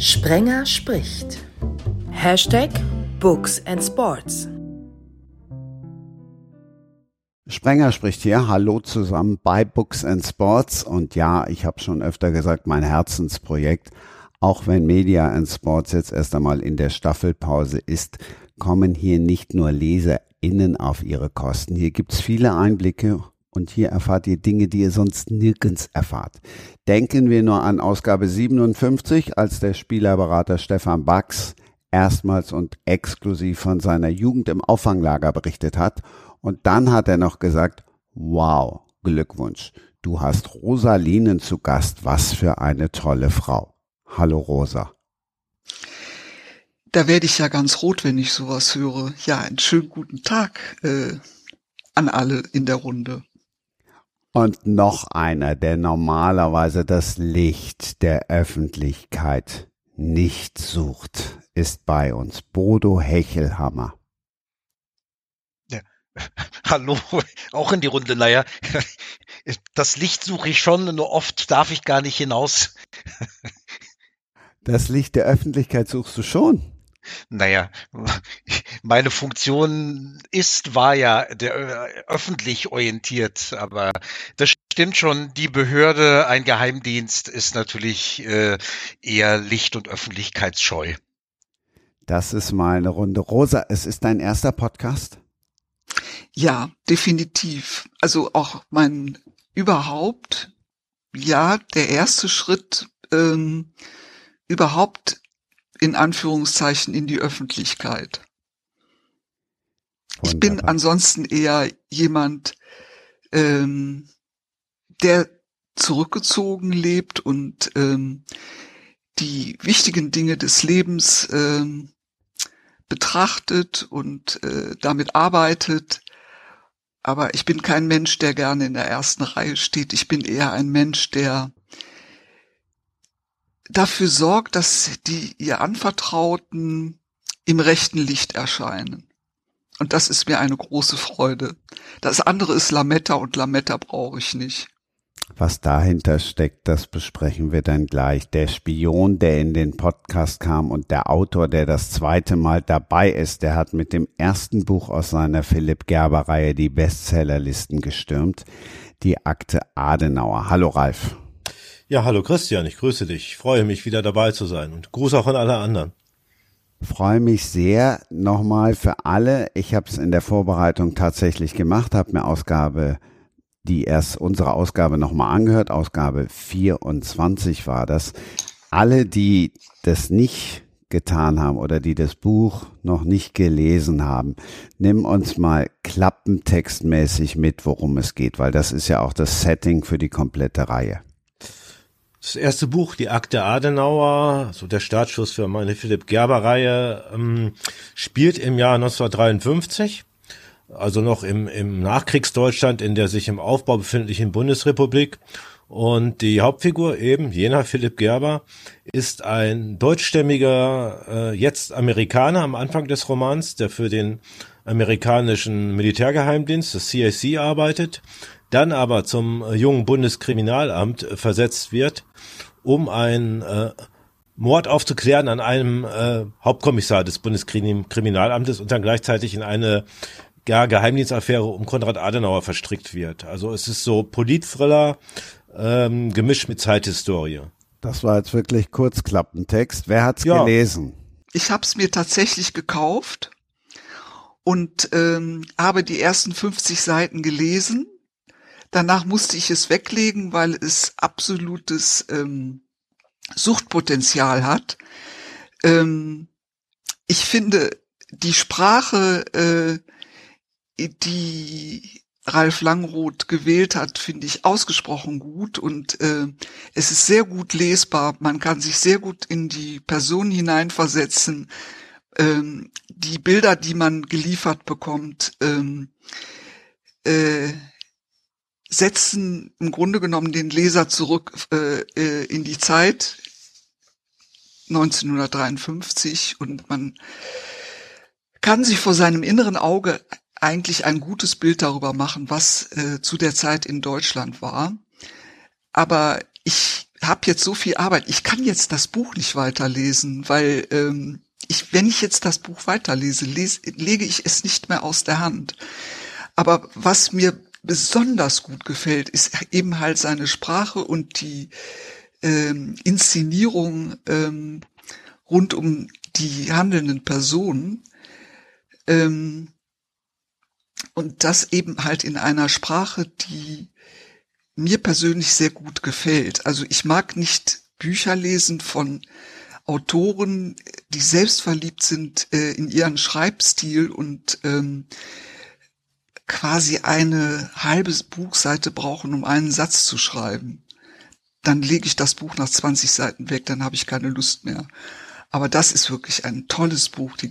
Sprenger spricht. Hashtag Books and Sports. Sprenger spricht hier. Hallo zusammen bei Books and Sports. Und ja, ich habe schon öfter gesagt, mein Herzensprojekt, auch wenn Media and Sports jetzt erst einmal in der Staffelpause ist, kommen hier nicht nur LeserInnen auf ihre Kosten. Hier gibt's viele Einblicke und hier erfahrt ihr Dinge, die ihr sonst nirgends erfahrt. Denken wir nur an Ausgabe 57, als der Spielerberater Stefan Bax erstmals und exklusiv von seiner Jugend im Auffanglager berichtet hat. Und dann hat er noch gesagt, wow, Glückwunsch, du hast Rosalinen zu Gast, was für eine tolle Frau. Hallo Rosa. Da werde ich ja ganz rot, wenn ich sowas höre. Ja, einen schönen guten Tag äh, an alle in der Runde. Und noch einer, der normalerweise das Licht der Öffentlichkeit nicht sucht, ist bei uns Bodo Hechelhammer. Ja. Hallo, auch in die Runde. Naja, das Licht suche ich schon, nur oft darf ich gar nicht hinaus. Das Licht der Öffentlichkeit suchst du schon. Naja, meine Funktion ist, war ja der, äh, öffentlich orientiert, aber das stimmt schon, die Behörde, ein Geheimdienst ist natürlich äh, eher Licht- und Öffentlichkeitsscheu. Das ist mal eine Runde. Rosa, es ist dein erster Podcast? Ja, definitiv. Also auch mein überhaupt, ja, der erste Schritt ähm, überhaupt in Anführungszeichen in die Öffentlichkeit. Ich bin ansonsten eher jemand, ähm, der zurückgezogen lebt und ähm, die wichtigen Dinge des Lebens ähm, betrachtet und äh, damit arbeitet. Aber ich bin kein Mensch, der gerne in der ersten Reihe steht. Ich bin eher ein Mensch, der dafür sorgt, dass die ihr Anvertrauten im rechten Licht erscheinen. Und das ist mir eine große Freude. Das andere ist Lametta und Lametta brauche ich nicht. Was dahinter steckt, das besprechen wir dann gleich. Der Spion, der in den Podcast kam und der Autor, der das zweite Mal dabei ist, der hat mit dem ersten Buch aus seiner Philipp Gerber Reihe die Bestsellerlisten gestürmt. Die Akte Adenauer. Hallo Ralf. Ja, hallo Christian, ich grüße dich. Ich freue mich wieder dabei zu sein und Gruß auch an alle anderen. Freue mich sehr nochmal für alle. Ich habe es in der Vorbereitung tatsächlich gemacht, habe mir Ausgabe, die erst unsere Ausgabe nochmal angehört. Ausgabe 24 war das. Alle, die das nicht getan haben oder die das Buch noch nicht gelesen haben, nimm uns mal klappentextmäßig mit, worum es geht, weil das ist ja auch das Setting für die komplette Reihe. Das erste Buch, die Akte Adenauer, so der Startschuss für meine Philipp Gerber-Reihe, ähm, spielt im Jahr 1953, also noch im, im Nachkriegsdeutschland in der sich im Aufbau befindlichen Bundesrepublik. Und die Hauptfigur eben, jener Philipp Gerber, ist ein deutschstämmiger, äh, jetzt Amerikaner am Anfang des Romans, der für den amerikanischen Militärgeheimdienst, das CIC, arbeitet, dann aber zum äh, jungen Bundeskriminalamt äh, versetzt wird, um ein äh, Mord aufzuklären an einem äh, Hauptkommissar des Bundeskriminalamtes und dann gleichzeitig in eine ja, Geheimdienstaffäre um Konrad Adenauer verstrickt wird. Also es ist so Politthriller ähm, gemischt mit Zeithistorie. Das war jetzt wirklich Kurzklappentext. Wer hat's ja. gelesen? Ich habe es mir tatsächlich gekauft und ähm, habe die ersten 50 Seiten gelesen Danach musste ich es weglegen, weil es absolutes ähm, Suchtpotenzial hat. Ähm, ich finde die Sprache, äh, die Ralf Langroth gewählt hat, finde ich ausgesprochen gut und äh, es ist sehr gut lesbar. Man kann sich sehr gut in die Person hineinversetzen. Ähm, die Bilder, die man geliefert bekommt, ähm, äh, setzen im Grunde genommen den Leser zurück äh, äh in die Zeit 1953 und man kann sich vor seinem inneren Auge eigentlich ein gutes Bild darüber machen, was äh, zu der Zeit in Deutschland war. Aber ich habe jetzt so viel Arbeit. Ich kann jetzt das Buch nicht weiterlesen, weil ähm, ich, wenn ich jetzt das Buch weiterlese, lese, lege ich es nicht mehr aus der Hand. Aber was mir besonders gut gefällt, ist eben halt seine Sprache und die ähm, Inszenierung ähm, rund um die handelnden Personen. Ähm, und das eben halt in einer Sprache, die mir persönlich sehr gut gefällt. Also ich mag nicht Bücher lesen von Autoren, die selbstverliebt sind äh, in ihren Schreibstil und ähm, quasi eine halbe Buchseite brauchen, um einen Satz zu schreiben. Dann lege ich das Buch nach 20 Seiten weg, dann habe ich keine Lust mehr. Aber das ist wirklich ein tolles Buch. Die,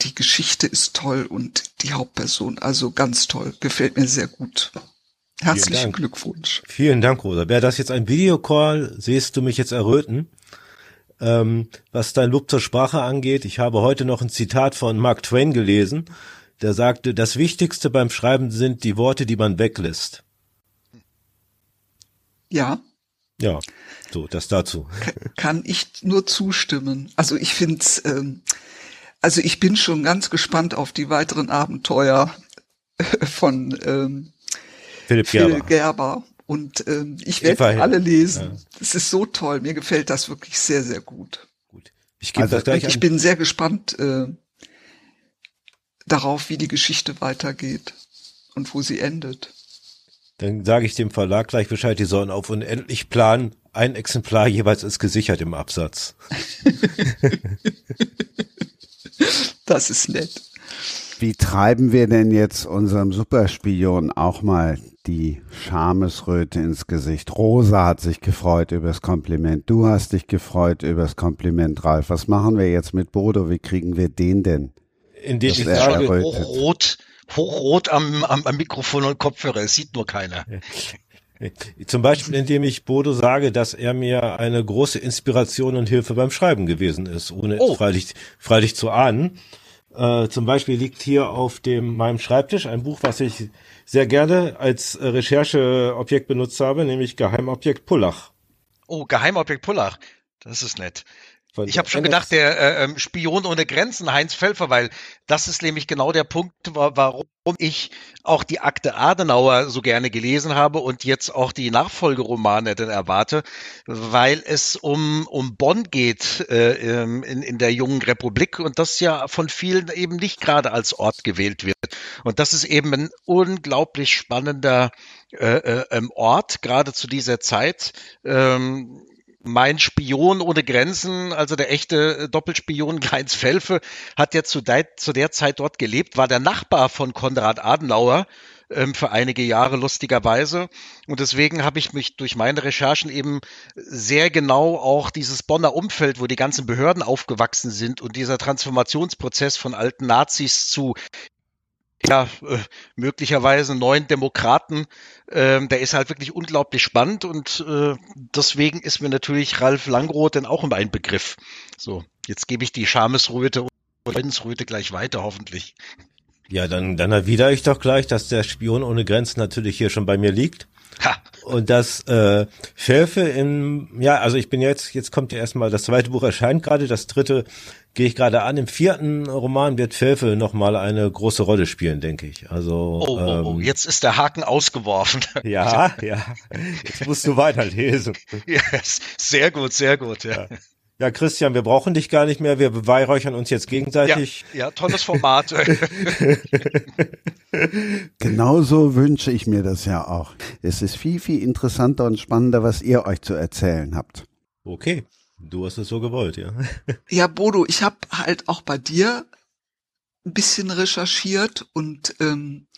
die Geschichte ist toll und die Hauptperson, also ganz toll, gefällt mir sehr gut. Herzlichen Glückwunsch. Vielen Dank, Rosa. Wäre das jetzt ein Videocall, siehst du mich jetzt erröten. Ähm, was dein Lob zur Sprache angeht, ich habe heute noch ein Zitat von Mark Twain gelesen, der sagte, das Wichtigste beim Schreiben sind die Worte, die man weglässt. Ja. Ja, so, das dazu. Kann ich nur zustimmen. Also ich finde ähm, also ich bin schon ganz gespannt auf die weiteren Abenteuer von ähm, Philipp Gerber. Phil Gerber. Und ähm, ich werde alle lesen. Es ja. ist so toll. Mir gefällt das wirklich sehr, sehr gut. Gut. Ich, gebe also, das gleich ich bin sehr gespannt äh, darauf, wie die Geschichte weitergeht und wo sie endet. Dann sage ich dem Verlag gleich Bescheid, die sollen auf unendlich planen. Ein Exemplar jeweils ist gesichert im Absatz. das ist nett. Wie treiben wir denn jetzt unserem Superspion auch mal die Schamesröte ins Gesicht? Rosa hat sich gefreut über das Kompliment. Du hast dich gefreut über das Kompliment, Ralf. Was machen wir jetzt mit Bodo? Wie kriegen wir den denn? Indem ich sage, hochrot, hochrot am, am, am Mikrofon und Kopfhörer. Es sieht nur keiner. Zum Beispiel, indem ich Bodo sage, dass er mir eine große Inspiration und Hilfe beim Schreiben gewesen ist, ohne oh. freilich, freilich zu ahnen. Äh, zum Beispiel liegt hier auf dem meinem Schreibtisch ein Buch, was ich sehr gerne als äh, Rechercheobjekt benutzt habe, nämlich Geheimobjekt Pullach. Oh, Geheimobjekt Pullach. Das ist nett. Ich habe schon gedacht, der äh, ähm, Spion ohne Grenzen, Heinz Pfeffer, weil das ist nämlich genau der Punkt, warum ich auch die Akte Adenauer so gerne gelesen habe und jetzt auch die Nachfolgeromane dann erwarte, weil es um, um Bonn geht äh, ähm, in, in der jungen Republik und das ja von vielen eben nicht gerade als Ort gewählt wird. Und das ist eben ein unglaublich spannender äh, äh, ähm, Ort, gerade zu dieser Zeit. Ähm, mein Spion ohne Grenzen, also der echte äh, Doppelspion Heinz Felfe, hat ja zu der, zu der Zeit dort gelebt, war der Nachbar von Konrad Adenauer ähm, für einige Jahre lustigerweise. Und deswegen habe ich mich durch meine Recherchen eben sehr genau auch dieses Bonner Umfeld, wo die ganzen Behörden aufgewachsen sind und dieser Transformationsprozess von alten Nazis zu ja, äh, möglicherweise neuen Demokraten, ähm, der ist halt wirklich unglaublich spannend und äh, deswegen ist mir natürlich Ralf Langroth dann auch immer ein Begriff. So, jetzt gebe ich die Schamesröte und Friedensröte gleich weiter, hoffentlich. Ja, dann, dann erwidere ich doch gleich, dass der Spion ohne Grenzen natürlich hier schon bei mir liegt. Ha. Und das äh, Felfe im, ja, also ich bin jetzt, jetzt kommt ja erstmal, das zweite Buch erscheint gerade, das dritte gehe ich gerade an. Im vierten Roman wird Felfe nochmal eine große Rolle spielen, denke ich. Also oh, oh, oh, ähm, jetzt ist der Haken ausgeworfen. Ja, ja. Jetzt musst du weiterlesen. Ja, sehr gut, sehr gut. Ja. ja. Ja, Christian, wir brauchen dich gar nicht mehr. Wir beweihräuchern uns jetzt gegenseitig. Ja, ja tolles Format. Genauso wünsche ich mir das ja auch. Es ist viel, viel interessanter und spannender, was ihr euch zu erzählen habt. Okay, du hast es so gewollt, ja. Ja, Bodo, ich habe halt auch bei dir ein bisschen recherchiert und ähm,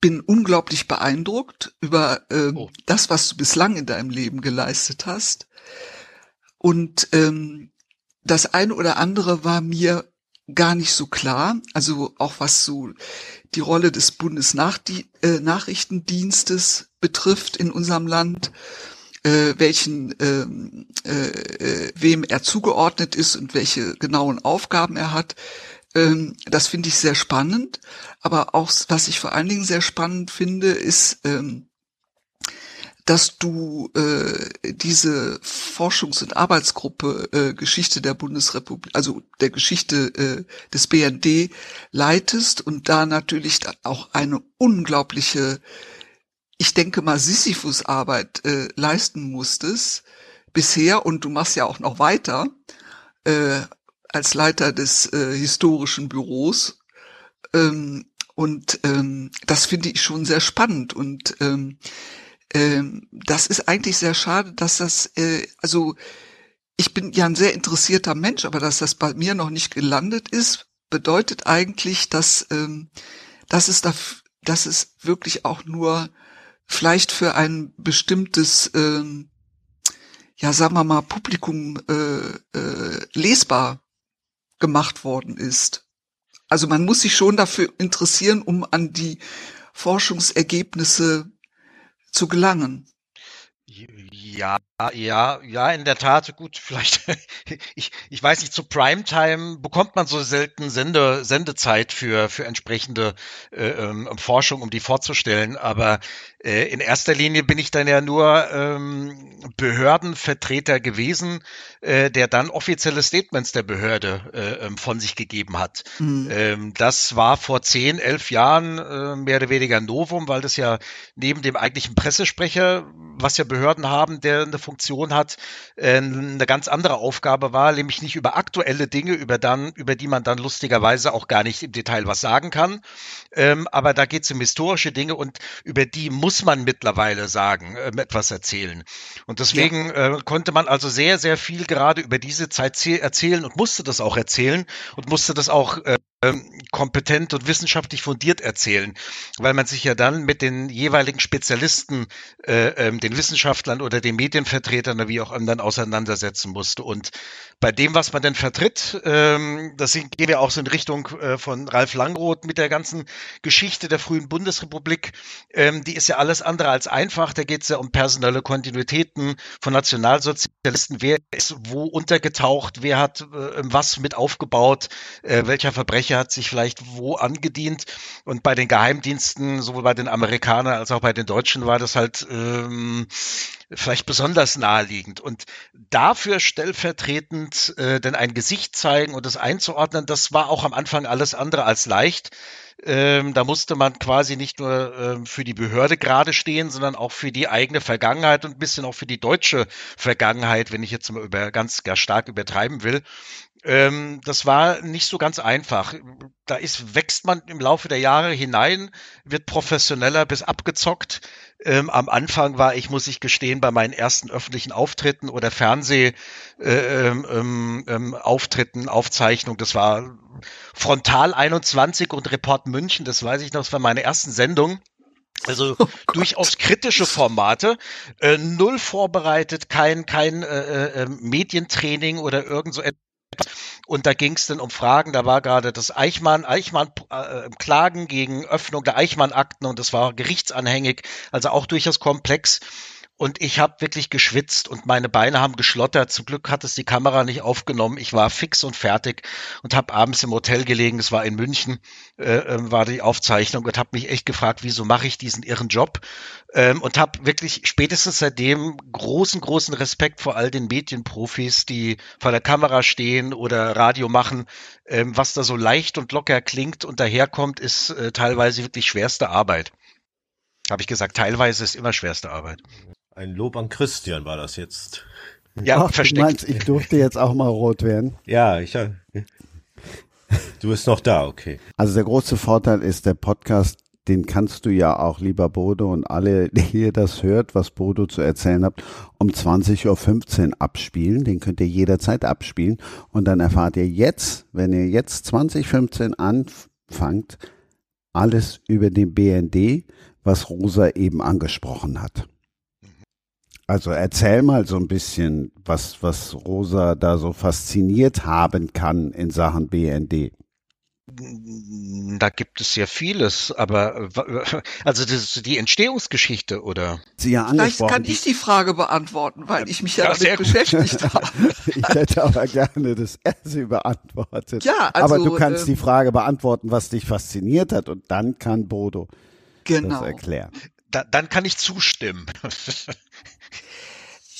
bin unglaublich beeindruckt über ähm, oh. das, was du bislang in deinem Leben geleistet hast. Und ähm, das eine oder andere war mir gar nicht so klar. Also auch was so die Rolle des Bundesnachrichtendienstes äh, betrifft in unserem Land, äh, welchen ähm, äh, äh, wem er zugeordnet ist und welche genauen Aufgaben er hat. Ähm, das finde ich sehr spannend. Aber auch was ich vor allen Dingen sehr spannend finde, ist ähm, dass du äh, diese Forschungs- und Arbeitsgruppe äh, Geschichte der Bundesrepublik, also der Geschichte äh, des BND leitest und da natürlich auch eine unglaubliche, ich denke mal, Sisyphus-Arbeit äh, leisten musstest bisher und du machst ja auch noch weiter äh, als Leiter des äh, historischen Büros. Ähm, und ähm, das finde ich schon sehr spannend und ähm, ähm, das ist eigentlich sehr schade, dass das, äh, also ich bin ja ein sehr interessierter Mensch, aber dass das bei mir noch nicht gelandet ist, bedeutet eigentlich, dass, ähm, dass es da, dass es wirklich auch nur vielleicht für ein bestimmtes, ähm, ja, sagen wir mal, Publikum äh, äh, lesbar gemacht worden ist. Also man muss sich schon dafür interessieren, um an die Forschungsergebnisse zu gelangen. Ja, ja, ja, in der Tat. Gut, vielleicht, ich, ich weiß nicht, zu Primetime bekommt man so selten Sende, Sendezeit für, für entsprechende äh, ähm, Forschung, um die vorzustellen. Aber äh, in erster Linie bin ich dann ja nur ähm, Behördenvertreter gewesen, äh, der dann offizielle Statements der Behörde äh, ähm, von sich gegeben hat. Mhm. Ähm, das war vor zehn, elf Jahren äh, mehr oder weniger Novum, weil das ja neben dem eigentlichen Pressesprecher, was ja Behörden haben, der eine Funktion hat, äh, eine ganz andere Aufgabe war, nämlich nicht über aktuelle Dinge, über dann, über die man dann lustigerweise auch gar nicht im Detail was sagen kann. Ähm, aber da geht es um historische Dinge und über die muss man mittlerweile sagen, äh, etwas erzählen. Und deswegen ja. äh, konnte man also sehr, sehr viel gerade über diese Zeit erzählen und musste das auch erzählen und musste das auch äh, ähm, kompetent und wissenschaftlich fundiert erzählen, weil man sich ja dann mit den jeweiligen Spezialisten, äh, ähm, den Wissenschaftlern oder den Medienvertretern oder wie auch anderen auseinandersetzen musste. Und bei dem, was man denn vertritt, ähm, das gehen wir auch so in Richtung äh, von Ralf Langroth mit der ganzen Geschichte der frühen Bundesrepublik. Ähm, die ist ja alles andere als einfach. Da geht es ja um personelle Kontinuitäten von Nationalsozialisten. Wer ist wo untergetaucht? Wer hat äh, was mit aufgebaut? Äh, welcher Verbrecher hat sich vielleicht wo angedient. Und bei den Geheimdiensten, sowohl bei den Amerikanern als auch bei den Deutschen, war das halt ähm, vielleicht besonders naheliegend. Und dafür stellvertretend äh, denn ein Gesicht zeigen und das einzuordnen, das war auch am Anfang alles andere als leicht. Ähm, da musste man quasi nicht nur ähm, für die Behörde gerade stehen, sondern auch für die eigene Vergangenheit und ein bisschen auch für die deutsche Vergangenheit, wenn ich jetzt mal über ganz, ganz stark übertreiben will. Ähm, das war nicht so ganz einfach. Da ist, wächst man im Laufe der Jahre hinein, wird professioneller bis abgezockt. Ähm, am Anfang war ich, muss ich gestehen, bei meinen ersten öffentlichen Auftritten oder Fernsehauftritten, äh, ähm, ähm, Auftritten, Aufzeichnung, das war Frontal 21 und Report München, das weiß ich noch, das war meine ersten Sendung. Also oh durchaus kritische Formate, äh, null vorbereitet, kein kein äh, äh, Medientraining oder irgend so etwas und da ging es dann um Fragen, da war gerade das Eichmann, Eichmann äh, Klagen gegen Öffnung der Eichmann-Akten. Und das war gerichtsanhängig, also auch durchaus komplex. Und ich habe wirklich geschwitzt und meine Beine haben geschlottert. Zum Glück hat es die Kamera nicht aufgenommen. Ich war fix und fertig und habe abends im Hotel gelegen. Es war in München, äh, ähm, war die Aufzeichnung und habe mich echt gefragt, wieso mache ich diesen irren Job? Ähm, und habe wirklich spätestens seitdem großen, großen Respekt vor all den Medienprofis, die vor der Kamera stehen oder Radio machen. Ähm, was da so leicht und locker klingt und daherkommt, ist äh, teilweise wirklich schwerste Arbeit. Habe ich gesagt, teilweise ist immer schwerste Arbeit. Ein Lob an Christian war das jetzt. Ja, Ach, versteckt. Du meinst, ich durfte jetzt auch mal rot werden? Ja, ich. Du bist noch da, okay. Also der große Vorteil ist, der Podcast, den kannst du ja auch, lieber Bodo und alle, die ihr das hört, was Bodo zu erzählen habt, um 20.15 Uhr abspielen. Den könnt ihr jederzeit abspielen. Und dann erfahrt ihr jetzt, wenn ihr jetzt 2015 anfangt, alles über den BND, was Rosa eben angesprochen hat. Also erzähl mal so ein bisschen, was, was Rosa da so fasziniert haben kann in Sachen BND. Da gibt es ja vieles, aber also das, die Entstehungsgeschichte oder? Sie ja Vielleicht kann ich die Frage beantworten, weil ich mich ja, ja damit beschäftigt habe. ich hätte aber gerne, dass er sie beantwortet. Ja, also, aber du kannst äh, die Frage beantworten, was dich fasziniert hat und dann kann Bodo genau. das erklären da, dann kann ich zustimmen.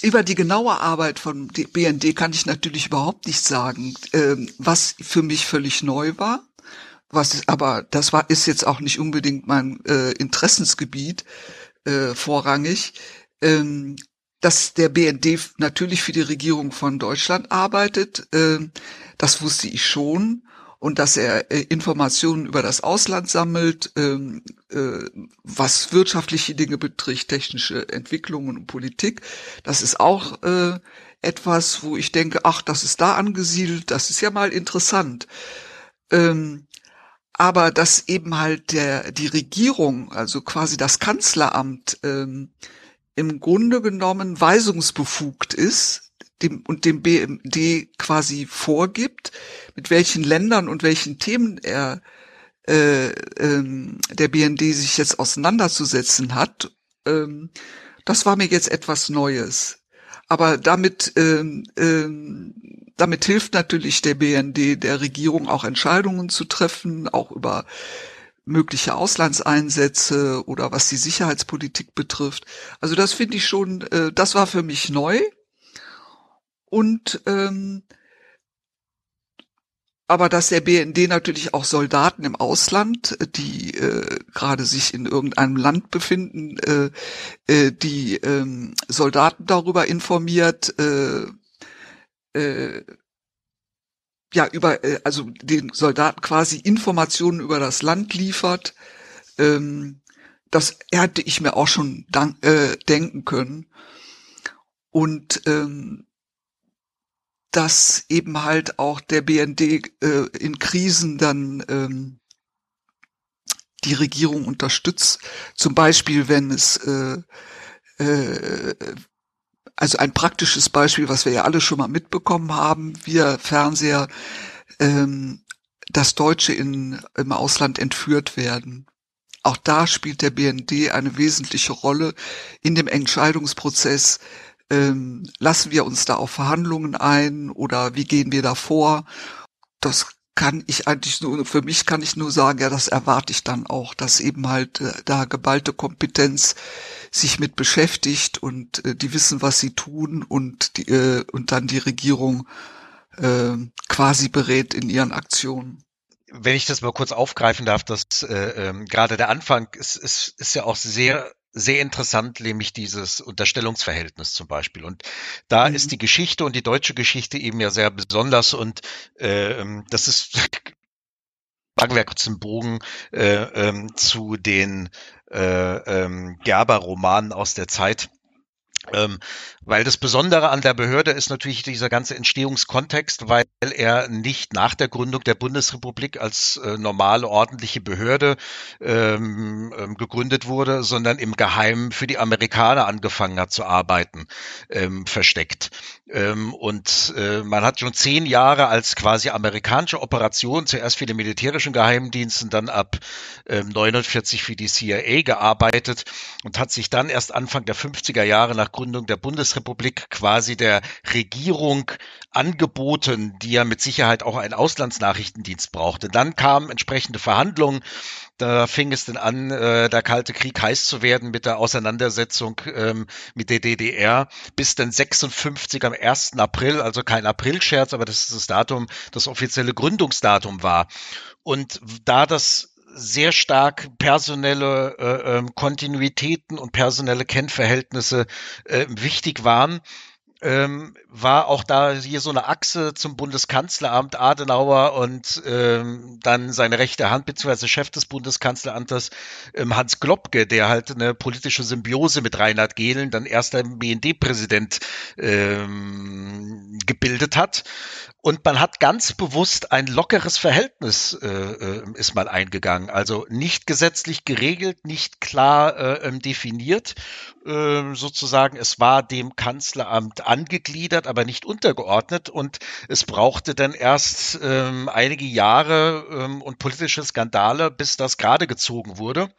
Über die genaue Arbeit von BND kann ich natürlich überhaupt nicht sagen. Ähm, was für mich völlig neu war, was aber das war ist jetzt auch nicht unbedingt mein äh, Interessensgebiet äh, vorrangig, ähm, dass der BND natürlich für die Regierung von Deutschland arbeitet. Äh, das wusste ich schon und dass er äh, Informationen über das Ausland sammelt, ähm, was wirtschaftliche Dinge betrifft, technische Entwicklungen und Politik. Das ist auch äh, etwas, wo ich denke, ach, das ist da angesiedelt, das ist ja mal interessant. Ähm, aber dass eben halt der die Regierung, also quasi das Kanzleramt, ähm, im Grunde genommen weisungsbefugt ist dem, und dem BMD quasi vorgibt, mit welchen Ländern und welchen Themen er äh, ähm, der BND sich jetzt auseinanderzusetzen hat, ähm, das war mir jetzt etwas Neues. Aber damit, ähm, ähm, damit hilft natürlich der BND der Regierung auch Entscheidungen zu treffen, auch über mögliche Auslandseinsätze oder was die Sicherheitspolitik betrifft. Also das finde ich schon, äh, das war für mich neu. Und ähm, aber dass der BND natürlich auch Soldaten im Ausland, die äh, gerade sich in irgendeinem Land befinden, äh, äh, die ähm, Soldaten darüber informiert, äh, äh, ja über äh, also den Soldaten quasi Informationen über das Land liefert. Ähm, das hätte ich mir auch schon dank, äh, denken können. Und ähm, dass eben halt auch der BND äh, in Krisen dann ähm, die Regierung unterstützt. Zum Beispiel, wenn es äh, äh, also ein praktisches Beispiel, was wir ja alle schon mal mitbekommen haben, wir Fernseher, ähm, dass Deutsche in, im Ausland entführt werden. Auch da spielt der BND eine wesentliche Rolle in dem Entscheidungsprozess. Ähm, lassen wir uns da auf Verhandlungen ein oder wie gehen wir da vor? Das kann ich eigentlich nur, für mich kann ich nur sagen, ja, das erwarte ich dann auch, dass eben halt äh, da geballte Kompetenz sich mit beschäftigt und äh, die wissen, was sie tun und die, äh, und dann die Regierung äh, quasi berät in ihren Aktionen. Wenn ich das mal kurz aufgreifen darf, dass äh, ähm, gerade der Anfang ist, ist, ist ja auch sehr sehr interessant, nämlich dieses Unterstellungsverhältnis zum Beispiel. Und da mhm. ist die Geschichte und die deutsche Geschichte eben ja sehr besonders und äh, das ist Sagen wir kurz einen Bogen äh, ähm, zu den äh, ähm, Gerber-Romanen aus der Zeit. Ähm, weil das Besondere an der Behörde ist natürlich dieser ganze Entstehungskontext, weil er nicht nach der Gründung der Bundesrepublik als äh, normale ordentliche Behörde ähm, ähm, gegründet wurde, sondern im Geheimen für die Amerikaner angefangen hat zu arbeiten, ähm, versteckt. Ähm, und äh, man hat schon zehn Jahre als quasi amerikanische Operation, zuerst für die militärischen Geheimdiensten, dann ab 49 für die CIA gearbeitet und hat sich dann erst Anfang der 50er Jahre nach Gründung der Bundesrepublik quasi der Regierung angeboten, die ja mit Sicherheit auch einen Auslandsnachrichtendienst brauchte. Dann kamen entsprechende Verhandlungen. Da fing es dann an, äh, der Kalte Krieg heiß zu werden mit der Auseinandersetzung ähm, mit der DDR, bis dann 56 am 1. April, also kein Aprilscherz, aber das ist das Datum, das offizielle Gründungsdatum war. Und da das sehr stark personelle äh, ähm, Kontinuitäten und personelle Kennverhältnisse äh, wichtig waren, ähm, war auch da hier so eine Achse zum Bundeskanzleramt Adenauer und ähm, dann seine rechte Hand beziehungsweise Chef des Bundeskanzleramtes ähm, Hans Globke, der halt eine politische Symbiose mit Reinhard Gehlen, dann erster BND-Präsident ähm, gebildet hat. Und man hat ganz bewusst ein lockeres Verhältnis äh, äh, ist mal eingegangen. Also nicht gesetzlich geregelt, nicht klar äh, ähm, definiert. Äh, sozusagen, es war dem Kanzleramt angegliedert, aber nicht untergeordnet. Und es brauchte dann erst ähm, einige Jahre ähm, und politische Skandale, bis das gerade gezogen wurde.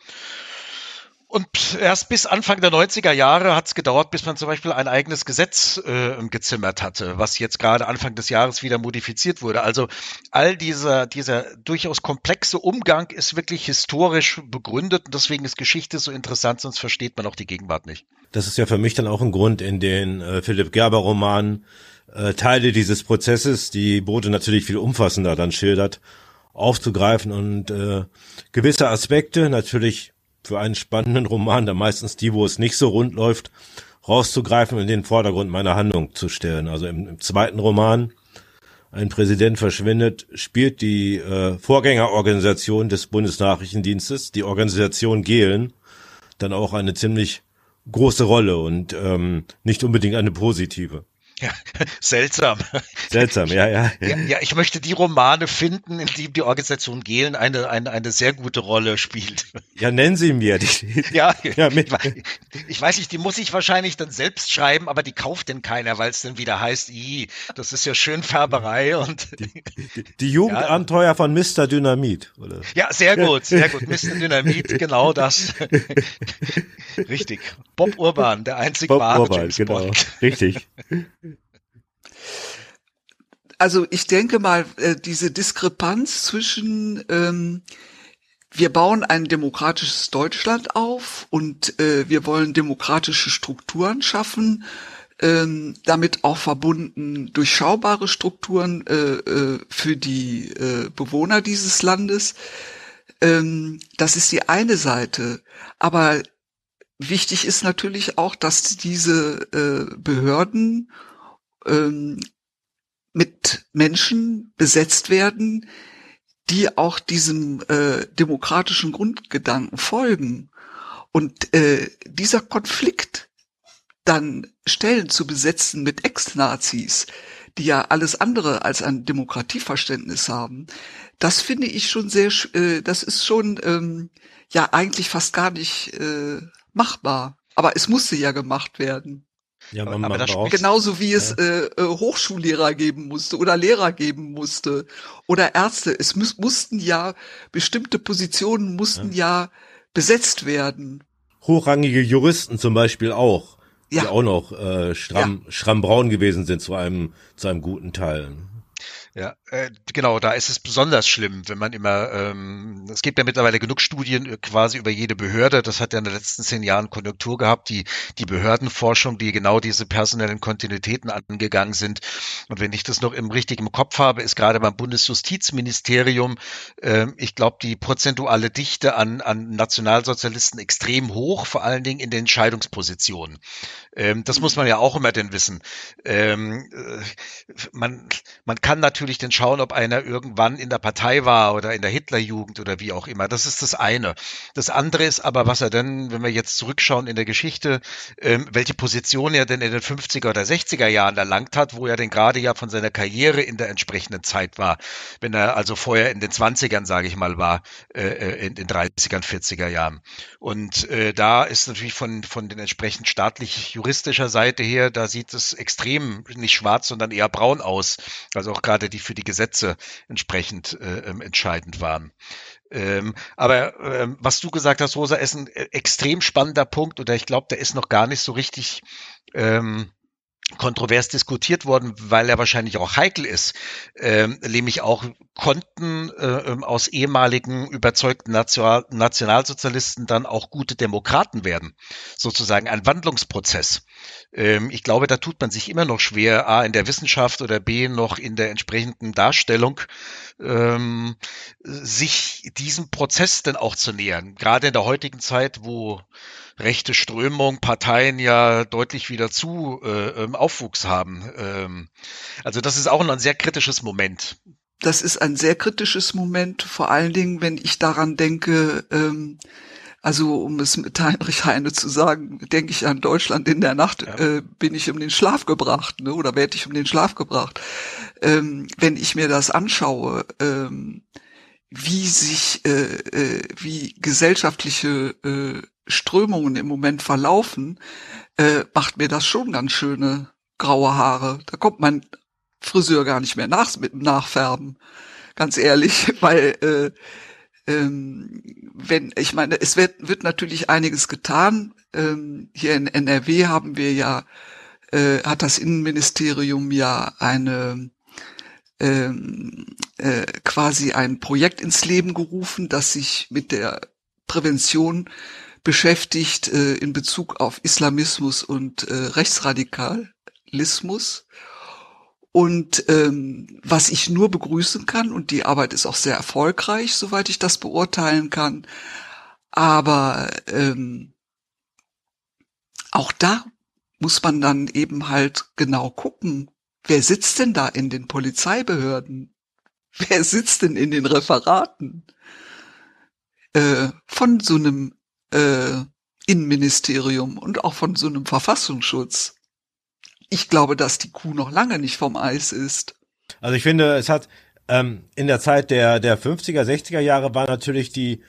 Und erst bis Anfang der 90er Jahre hat es gedauert, bis man zum Beispiel ein eigenes Gesetz äh, gezimmert hatte, was jetzt gerade Anfang des Jahres wieder modifiziert wurde. Also all dieser, dieser durchaus komplexe Umgang ist wirklich historisch begründet und deswegen ist Geschichte so interessant, sonst versteht man auch die Gegenwart nicht. Das ist ja für mich dann auch ein Grund in den äh, Philipp Gerber Romanen, äh, Teile dieses Prozesses, die Bode natürlich viel umfassender dann schildert, aufzugreifen und äh, gewisse Aspekte natürlich für einen spannenden Roman, da meistens die, wo es nicht so rund läuft, rauszugreifen und in den Vordergrund meiner Handlung zu stellen. Also im, im zweiten Roman, ein Präsident verschwindet, spielt die äh, Vorgängerorganisation des Bundesnachrichtendienstes, die Organisation Gehlen, dann auch eine ziemlich große Rolle und ähm, nicht unbedingt eine positive. Ja, seltsam. Seltsam, ja, ja. ja. Ja, ich möchte die Romane finden, in denen die Organisation Gehlen eine, eine, eine sehr gute Rolle spielt. Ja, nennen Sie mir. Die, ja, ja mit. Ich, weiß nicht, die muss ich wahrscheinlich dann selbst schreiben, aber die kauft denn keiner, weil es dann wieder heißt, i, das ist ja schön Färberei und. Die, die, die Jugendabenteuer ja. von Mr. Dynamit, oder? Ja, sehr gut, sehr gut. Mr. Dynamit, genau das. Richtig. Bob Urban, der einzig Bob wahre Urban, James genau. Richtig. Also ich denke mal, äh, diese Diskrepanz zwischen ähm, wir bauen ein demokratisches Deutschland auf und äh, wir wollen demokratische Strukturen schaffen, ähm, damit auch verbunden durchschaubare Strukturen äh, äh, für die äh, Bewohner dieses Landes. Ähm, das ist die eine Seite. Aber wichtig ist natürlich auch, dass diese äh, Behörden ähm, mit Menschen besetzt werden, die auch diesem äh, demokratischen Grundgedanken folgen. Und äh, dieser Konflikt dann Stellen zu besetzen mit Ex-Nazis, die ja alles andere als ein Demokratieverständnis haben, das finde ich schon sehr, äh, das ist schon ähm, ja eigentlich fast gar nicht äh, machbar. Aber es musste ja gemacht werden. Ja, man, aber man braucht, genauso wie es äh, äh, Hochschullehrer geben musste oder Lehrer geben musste oder Ärzte. Es muss, mussten ja bestimmte Positionen mussten ja. ja besetzt werden. Hochrangige Juristen zum Beispiel auch, ja. die auch noch äh, stramm, ja. stramm braun gewesen sind zu einem zu einem guten Teil. Ja, äh, genau, da ist es besonders schlimm, wenn man immer, ähm, es gibt ja mittlerweile genug Studien äh, quasi über jede Behörde. Das hat ja in den letzten zehn Jahren Konjunktur gehabt, die, die Behördenforschung, die genau diese personellen Kontinuitäten angegangen sind. Und wenn ich das noch im richtigen Kopf habe, ist gerade beim Bundesjustizministerium, äh, ich glaube, die prozentuale Dichte an, an Nationalsozialisten extrem hoch, vor allen Dingen in den Entscheidungspositionen. Ähm, das muss man ja auch immer denn wissen. Ähm, äh, man, man kann natürlich dann schauen, ob einer irgendwann in der Partei war oder in der Hitlerjugend oder wie auch immer. Das ist das eine. Das andere ist aber, was er denn, wenn wir jetzt zurückschauen in der Geschichte, ähm, welche Position er denn in den 50er oder 60er Jahren erlangt hat, wo er denn gerade ja von seiner Karriere in der entsprechenden Zeit war. Wenn er also vorher in den 20ern, sage ich mal, war, äh, äh in den 30ern, 40er Jahren. Und äh, da ist natürlich von, von den entsprechend staatlich juristischer Seite her, da sieht es extrem nicht schwarz, sondern eher braun aus. Also auch gerade die für die Gesetze entsprechend äh, ähm, entscheidend waren. Ähm, aber ähm, was du gesagt hast, Rosa, ist ein äh, extrem spannender Punkt oder ich glaube, der ist noch gar nicht so richtig ähm, kontrovers diskutiert worden, weil er wahrscheinlich auch heikel ist, ähm, nämlich auch konnten äh, ähm, aus ehemaligen überzeugten National Nationalsozialisten dann auch gute Demokraten werden, sozusagen ein Wandlungsprozess. Ähm, ich glaube, da tut man sich immer noch schwer, a in der Wissenschaft oder b noch in der entsprechenden Darstellung, ähm, sich diesem Prozess dann auch zu nähern. Gerade in der heutigen Zeit, wo rechte Strömung, Parteien ja deutlich wieder zu äh, ähm, Aufwuchs haben. Ähm, also das ist auch ein sehr kritisches Moment. Das ist ein sehr kritisches Moment, vor allen Dingen, wenn ich daran denke, ähm, also um es mit Heinrich Heine zu sagen, denke ich an Deutschland in der Nacht, ja. äh, bin ich um den Schlaf gebracht, ne? oder werde ich um den Schlaf gebracht. Ähm, wenn ich mir das anschaue, ähm, wie sich, äh, äh, wie gesellschaftliche äh, Strömungen im Moment verlaufen, äh, macht mir das schon ganz schöne graue Haare. Da kommt mein Friseur gar nicht mehr nach mit dem Nachfärben, ganz ehrlich, weil äh, ähm, wenn, ich meine, es wird, wird natürlich einiges getan. Ähm, hier in NRW haben wir ja, äh, hat das Innenministerium ja eine ähm, äh, quasi ein Projekt ins Leben gerufen, das sich mit der Prävention beschäftigt äh, in Bezug auf Islamismus und äh, Rechtsradikalismus. Und ähm, was ich nur begrüßen kann, und die Arbeit ist auch sehr erfolgreich, soweit ich das beurteilen kann, aber ähm, auch da muss man dann eben halt genau gucken, wer sitzt denn da in den Polizeibehörden? Wer sitzt denn in den Referaten äh, von so einem äh, Innenministerium und auch von so einem Verfassungsschutz? ich glaube, dass die Kuh noch lange nicht vom Eis ist. Also ich finde, es hat ähm, in der Zeit der, der 50er, 60er Jahre war natürlich die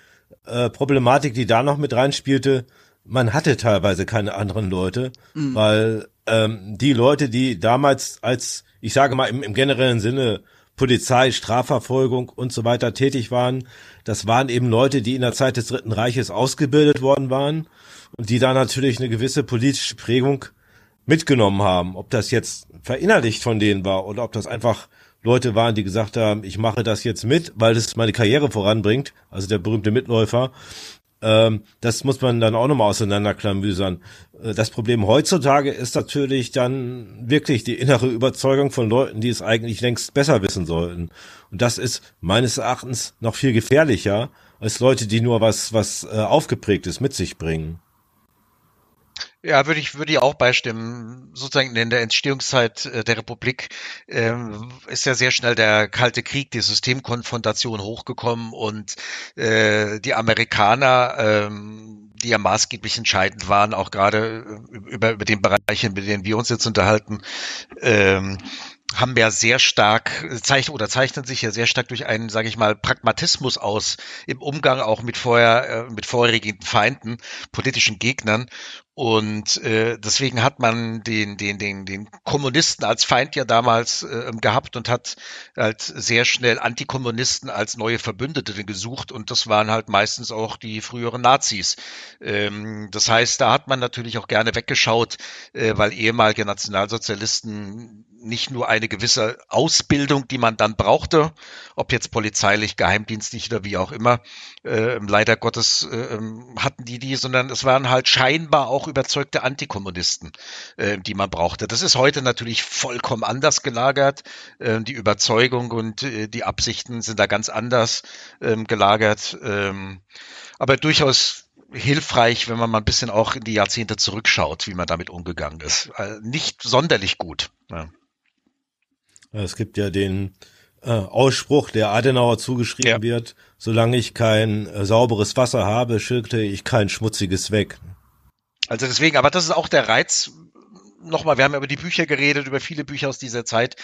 äh, Problematik, die da noch mit reinspielte, man hatte teilweise keine anderen Leute, mhm. weil ähm, die Leute, die damals als, ich sage mal im, im generellen Sinne, Polizei, Strafverfolgung und so weiter tätig waren, das waren eben Leute, die in der Zeit des Dritten Reiches ausgebildet worden waren und die da natürlich eine gewisse politische Prägung mitgenommen haben. Ob das jetzt verinnerlicht von denen war oder ob das einfach Leute waren, die gesagt haben, ich mache das jetzt mit, weil es meine Karriere voranbringt, also der berühmte Mitläufer. Ähm, das muss man dann auch nochmal auseinanderklamüsern. Äh, das Problem heutzutage ist natürlich dann wirklich die innere Überzeugung von Leuten, die es eigentlich längst besser wissen sollten. Und das ist meines Erachtens noch viel gefährlicher als Leute, die nur was, was äh, aufgeprägtes mit sich bringen. Ja, würde ich, würde ich auch beistimmen. Sozusagen in der Entstehungszeit äh, der Republik ähm, ist ja sehr schnell der Kalte Krieg, die Systemkonfrontation hochgekommen und äh, die Amerikaner, ähm, die ja maßgeblich entscheidend waren, auch gerade äh, über, über den Bereich, in denen wir uns jetzt unterhalten, ähm, haben ja sehr stark zeichnen oder zeichnen sich ja sehr stark durch einen, sage ich mal, Pragmatismus aus im Umgang auch mit vorher äh, mit vorherigen Feinden, politischen Gegnern und äh, deswegen hat man den, den, den, den Kommunisten als Feind ja damals äh, gehabt und hat halt sehr schnell Antikommunisten als neue Verbündete gesucht. Und das waren halt meistens auch die früheren Nazis. Ähm, das heißt, da hat man natürlich auch gerne weggeschaut, äh, weil ehemalige Nationalsozialisten nicht nur eine gewisse Ausbildung, die man dann brauchte, ob jetzt polizeilich, geheimdienstlich oder wie auch immer, äh, leider Gottes äh, hatten die die, sondern es waren halt scheinbar auch überzeugte Antikommunisten, äh, die man brauchte. Das ist heute natürlich vollkommen anders gelagert. Äh, die Überzeugung und äh, die Absichten sind da ganz anders ähm, gelagert. Ähm, aber durchaus hilfreich, wenn man mal ein bisschen auch in die Jahrzehnte zurückschaut, wie man damit umgegangen ist. Äh, nicht sonderlich gut. Ja. Es gibt ja den äh, Ausspruch, der Adenauer zugeschrieben ja. wird, solange ich kein äh, sauberes Wasser habe, schütte ich kein schmutziges weg. Also deswegen, aber das ist auch der Reiz. Nochmal, wir haben über die Bücher geredet, über viele Bücher aus dieser Zeit,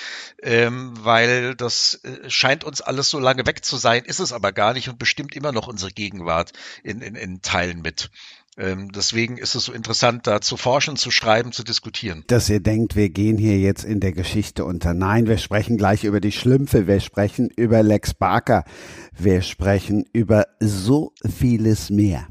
ähm, weil das äh, scheint uns alles so lange weg zu sein, ist es aber gar nicht und bestimmt immer noch unsere Gegenwart in, in, in Teilen mit. Ähm, deswegen ist es so interessant, da zu forschen, zu schreiben, zu diskutieren. Dass ihr denkt, wir gehen hier jetzt in der Geschichte unter. Nein, wir sprechen gleich über die Schlümpfe, wir sprechen über Lex Barker, wir sprechen über so vieles mehr.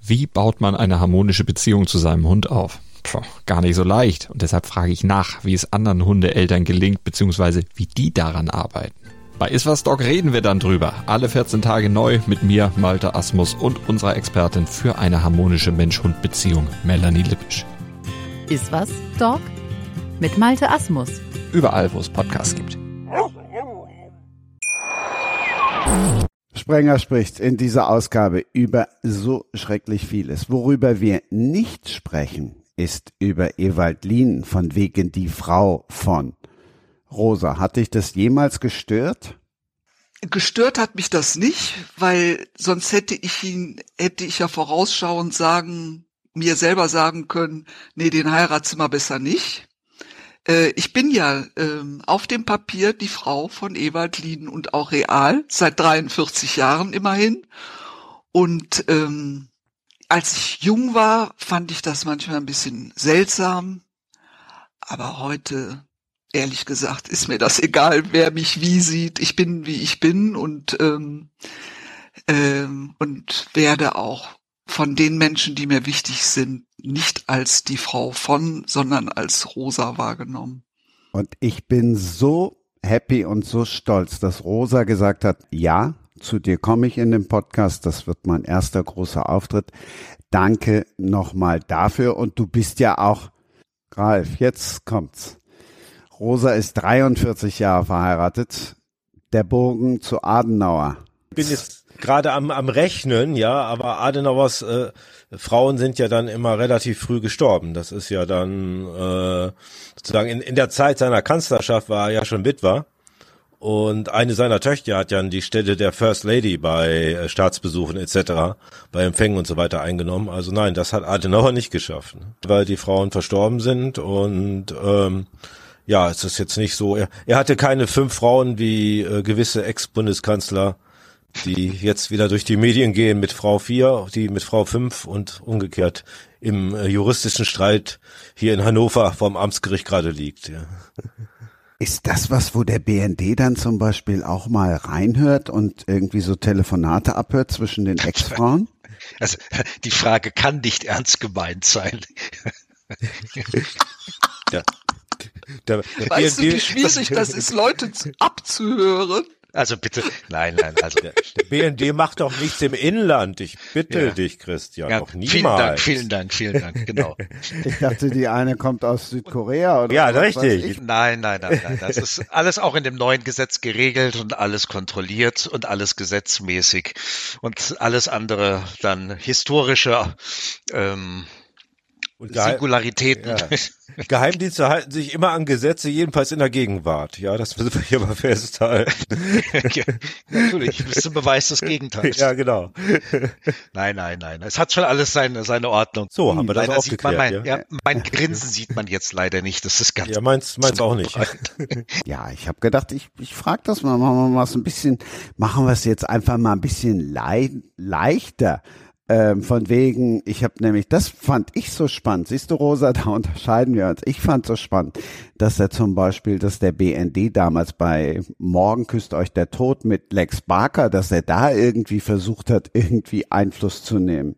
Wie baut man eine harmonische Beziehung zu seinem Hund auf? Puh, gar nicht so leicht. Und deshalb frage ich nach, wie es anderen Hundeeltern gelingt, beziehungsweise wie die daran arbeiten. Bei Iswas Dog reden wir dann drüber. Alle 14 Tage neu mit mir, Malte Asmus und unserer Expertin für eine harmonische Mensch-Hund-Beziehung, Melanie Lippisch. Iswas Dog mit Malte Asmus. Überall, wo es Podcasts gibt. Sprenger spricht in dieser Ausgabe über so schrecklich vieles. Worüber wir nicht sprechen, ist über Ewald Lien von wegen die Frau von. Rosa, hat dich das jemals gestört? Gestört hat mich das nicht, weil sonst hätte ich ihn, hätte ich ja vorausschauend sagen, mir selber sagen können, nee, den Heiratszimmer besser nicht. Äh, ich bin ja ähm, auf dem Papier die Frau von Ewald Lien und auch real, seit 43 Jahren immerhin. Und ähm, als ich jung war, fand ich das manchmal ein bisschen seltsam. Aber heute ehrlich gesagt, ist mir das egal, wer mich wie sieht. Ich bin, wie ich bin und, ähm, ähm, und werde auch von den Menschen, die mir wichtig sind, nicht als die Frau von, sondern als Rosa wahrgenommen. Und ich bin so happy und so stolz, dass Rosa gesagt hat, ja, zu dir komme ich in den Podcast, das wird mein erster großer Auftritt. Danke nochmal dafür und du bist ja auch, Ralf, jetzt kommt's. Rosa ist 43 Jahre verheiratet. Der Bogen zu Adenauer. Ich bin jetzt gerade am, am Rechnen, ja, aber Adenauers äh, Frauen sind ja dann immer relativ früh gestorben. Das ist ja dann äh, sozusagen in, in der Zeit seiner Kanzlerschaft war er ja schon Witwer. Und eine seiner Töchter hat ja die Stelle der First Lady bei äh, Staatsbesuchen etc., bei Empfängen und so weiter eingenommen. Also nein, das hat Adenauer nicht geschafft, ne? weil die Frauen verstorben sind und ähm, ja, es ist jetzt nicht so. Er, er hatte keine fünf Frauen wie äh, gewisse Ex-Bundeskanzler, die jetzt wieder durch die Medien gehen mit Frau vier, die mit Frau fünf und umgekehrt im äh, juristischen Streit hier in Hannover vom Amtsgericht gerade liegt. Ja. Ist das was, wo der BND dann zum Beispiel auch mal reinhört und irgendwie so Telefonate abhört zwischen den Ex-Frauen? Also die Frage kann nicht ernst gemeint sein. ja. Der, der weißt BND, du, wie schwierig das, ist, Leute abzuhören? Also bitte, nein, nein, also. Der, der BND macht doch nichts im Inland. Ich bitte ja. dich, Christian, ja, doch niemals. Vielen Dank, vielen Dank, vielen Dank, genau. Ich dachte, die eine kommt aus Südkorea oder Ja, richtig. Nein, nein, nein, nein. Das ist alles auch in dem neuen Gesetz geregelt und alles kontrolliert und alles gesetzmäßig und alles andere dann historische ähm, und Singularitäten. Ja. Geheimdienste halten sich immer an Gesetze, jedenfalls in der Gegenwart. Ja, das müssen wir hier mal festhalten. ja, natürlich, bis zum Beweis des Gegenteils. Ja, genau. Nein, nein, nein. Es hat schon alles seine, seine Ordnung. So, haben wir das leider auch geklärt, mein, ja. ja. mein Grinsen sieht man jetzt leider nicht. Das ist ganz. Ja, meins, meins auch nicht. ja, ich habe gedacht, ich, ich frage das mal, machen wir mal so ein bisschen, machen wir es jetzt einfach mal ein bisschen lei leichter ähm, von wegen, ich habe nämlich, das fand ich so spannend. Siehst du, Rosa, da unterscheiden wir uns. Ich fand so spannend, dass er zum Beispiel, dass der BND damals bei Morgen küsst euch der Tod mit Lex Barker, dass er da irgendwie versucht hat, irgendwie Einfluss zu nehmen.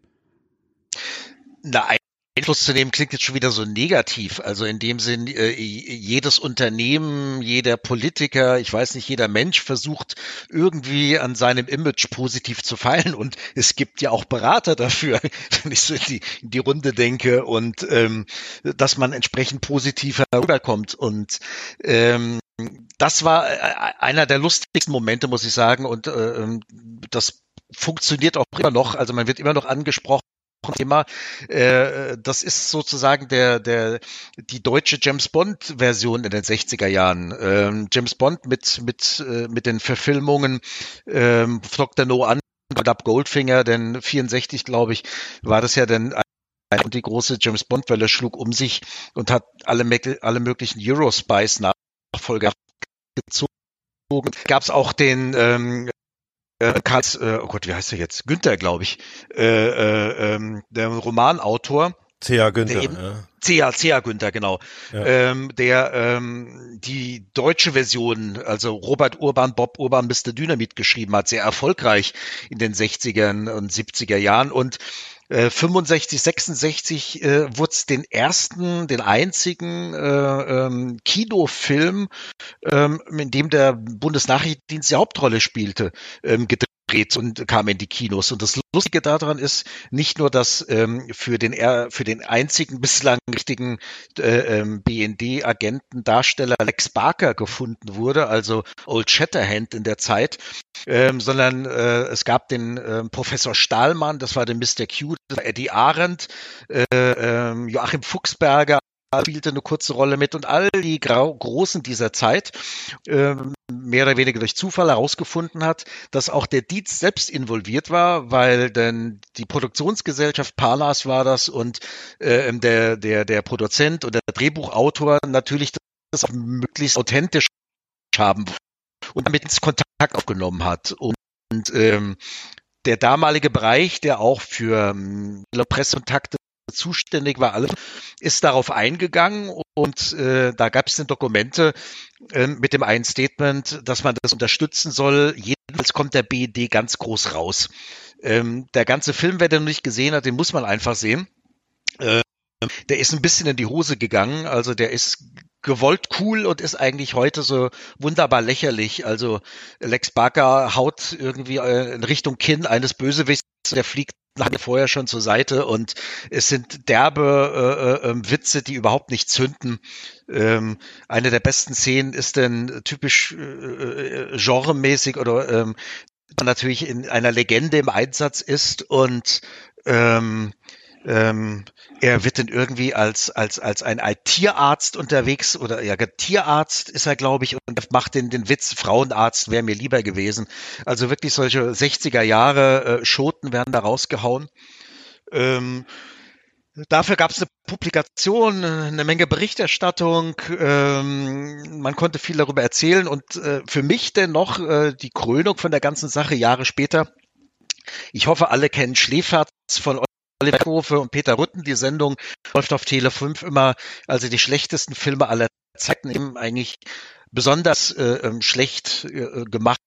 Nein, Einfluss zu nehmen klingt jetzt schon wieder so negativ. Also in dem Sinn, äh, jedes Unternehmen, jeder Politiker, ich weiß nicht, jeder Mensch versucht irgendwie an seinem Image positiv zu feilen. Und es gibt ja auch Berater dafür, wenn ich so in die, in die Runde denke und ähm, dass man entsprechend positiv herüberkommt. Und ähm, das war äh, einer der lustigsten Momente, muss ich sagen. Und äh, ähm, das funktioniert auch immer noch. Also man wird immer noch angesprochen Thema. Äh, das ist sozusagen der, der, die deutsche James Bond Version in den 60er Jahren. Ähm, James Bond mit, mit, äh, mit den Verfilmungen ähm, Dr. No an, Goldfinger, denn 64, glaube ich, war das ja dann und die große James Bond Welle schlug um sich und hat alle, alle möglichen Eurospice Nachfolger gezogen. Gab es auch den ähm, äh, Karls, äh, oh Gott, wie heißt er jetzt? Günther, glaube ich, äh, äh, ähm, der Romanautor. C.A. Günther, eben, ja. C.A. C.A. Günther, genau. Ja. Ähm, der ähm, die deutsche Version, also Robert Urban, Bob Urban, Mr. Dynamit geschrieben hat, sehr erfolgreich in den 60ern und 70er Jahren und 65, 66 äh, wurde es den ersten, den einzigen äh, ähm, Kinofilm, ähm, in dem der Bundesnachrichtendienst die Hauptrolle spielte, ähm, gedreht und kam in die Kinos. Und das Lustige daran ist nicht nur, dass ähm, für den für den einzigen bislang richtigen äh, ähm, BND-Agenten Darsteller Lex Barker gefunden wurde, also Old Shatterhand in der Zeit, ähm, sondern äh, es gab den äh, Professor Stahlmann, das war der Mr. Q, das war Eddie Arendt, äh, äh, Joachim Fuchsberger, spielte eine kurze Rolle mit und all die Grau Großen dieser Zeit äh, mehr oder weniger durch Zufall herausgefunden hat, dass auch der Dietz selbst involviert war, weil denn die Produktionsgesellschaft Palas war das und äh, der, der, der Produzent und der Drehbuchautor natürlich das möglichst authentisch haben und damit ins Kontakt aufgenommen hat. Und, und ähm, der damalige Bereich, der auch für ähm, Pressekontakte zuständig war, alles, ist darauf eingegangen und äh, da gab es dann Dokumente äh, mit dem einen Statement, dass man das unterstützen soll. Jedenfalls kommt der BED ganz groß raus. Ähm, der ganze Film, wer den noch nicht gesehen hat, den muss man einfach sehen. Äh, der ist ein bisschen in die Hose gegangen. Also der ist gewollt cool und ist eigentlich heute so wunderbar lächerlich. Also Lex Barker haut irgendwie äh, in Richtung Kinn eines Bösewichts, der fliegt lange vorher schon zur Seite und es sind derbe äh, äh, Witze, die überhaupt nicht zünden. Ähm, eine der besten Szenen ist denn typisch äh, äh genremäßig oder ähm, natürlich in einer Legende im Einsatz ist und ähm, ähm, er wird dann irgendwie als, als, als ein, Tierarzt unterwegs oder ja, Tierarzt ist er, glaube ich, und macht den, den Witz, Frauenarzt wäre mir lieber gewesen. Also wirklich solche 60er Jahre äh, Schoten werden da rausgehauen. Ähm, Dafür gab es eine Publikation, eine Menge Berichterstattung. Ähm, man konnte viel darüber erzählen und äh, für mich denn noch äh, die Krönung von der ganzen Sache Jahre später. Ich hoffe, alle kennen Schläferz von Oliver und Peter Rutten. Die Sendung läuft auf Tele 5 immer, also die schlechtesten Filme aller Zeiten eben eigentlich besonders äh, ähm, schlecht äh, gemacht,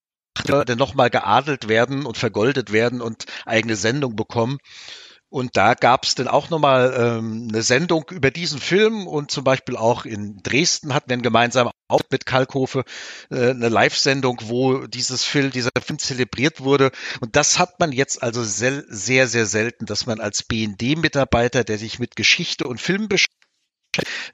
denn nochmal geadelt werden und vergoldet werden und eigene Sendung bekommen. Und da gab es dann auch nochmal ähm, eine Sendung über diesen Film und zum Beispiel auch in Dresden hatten wir gemeinsam auch mit Kalkofe äh, eine Live-Sendung, wo dieses Film, dieser Film zelebriert wurde. Und das hat man jetzt also sehr, sehr, sehr selten, dass man als BND-Mitarbeiter, der sich mit Geschichte und Film beschäftigt,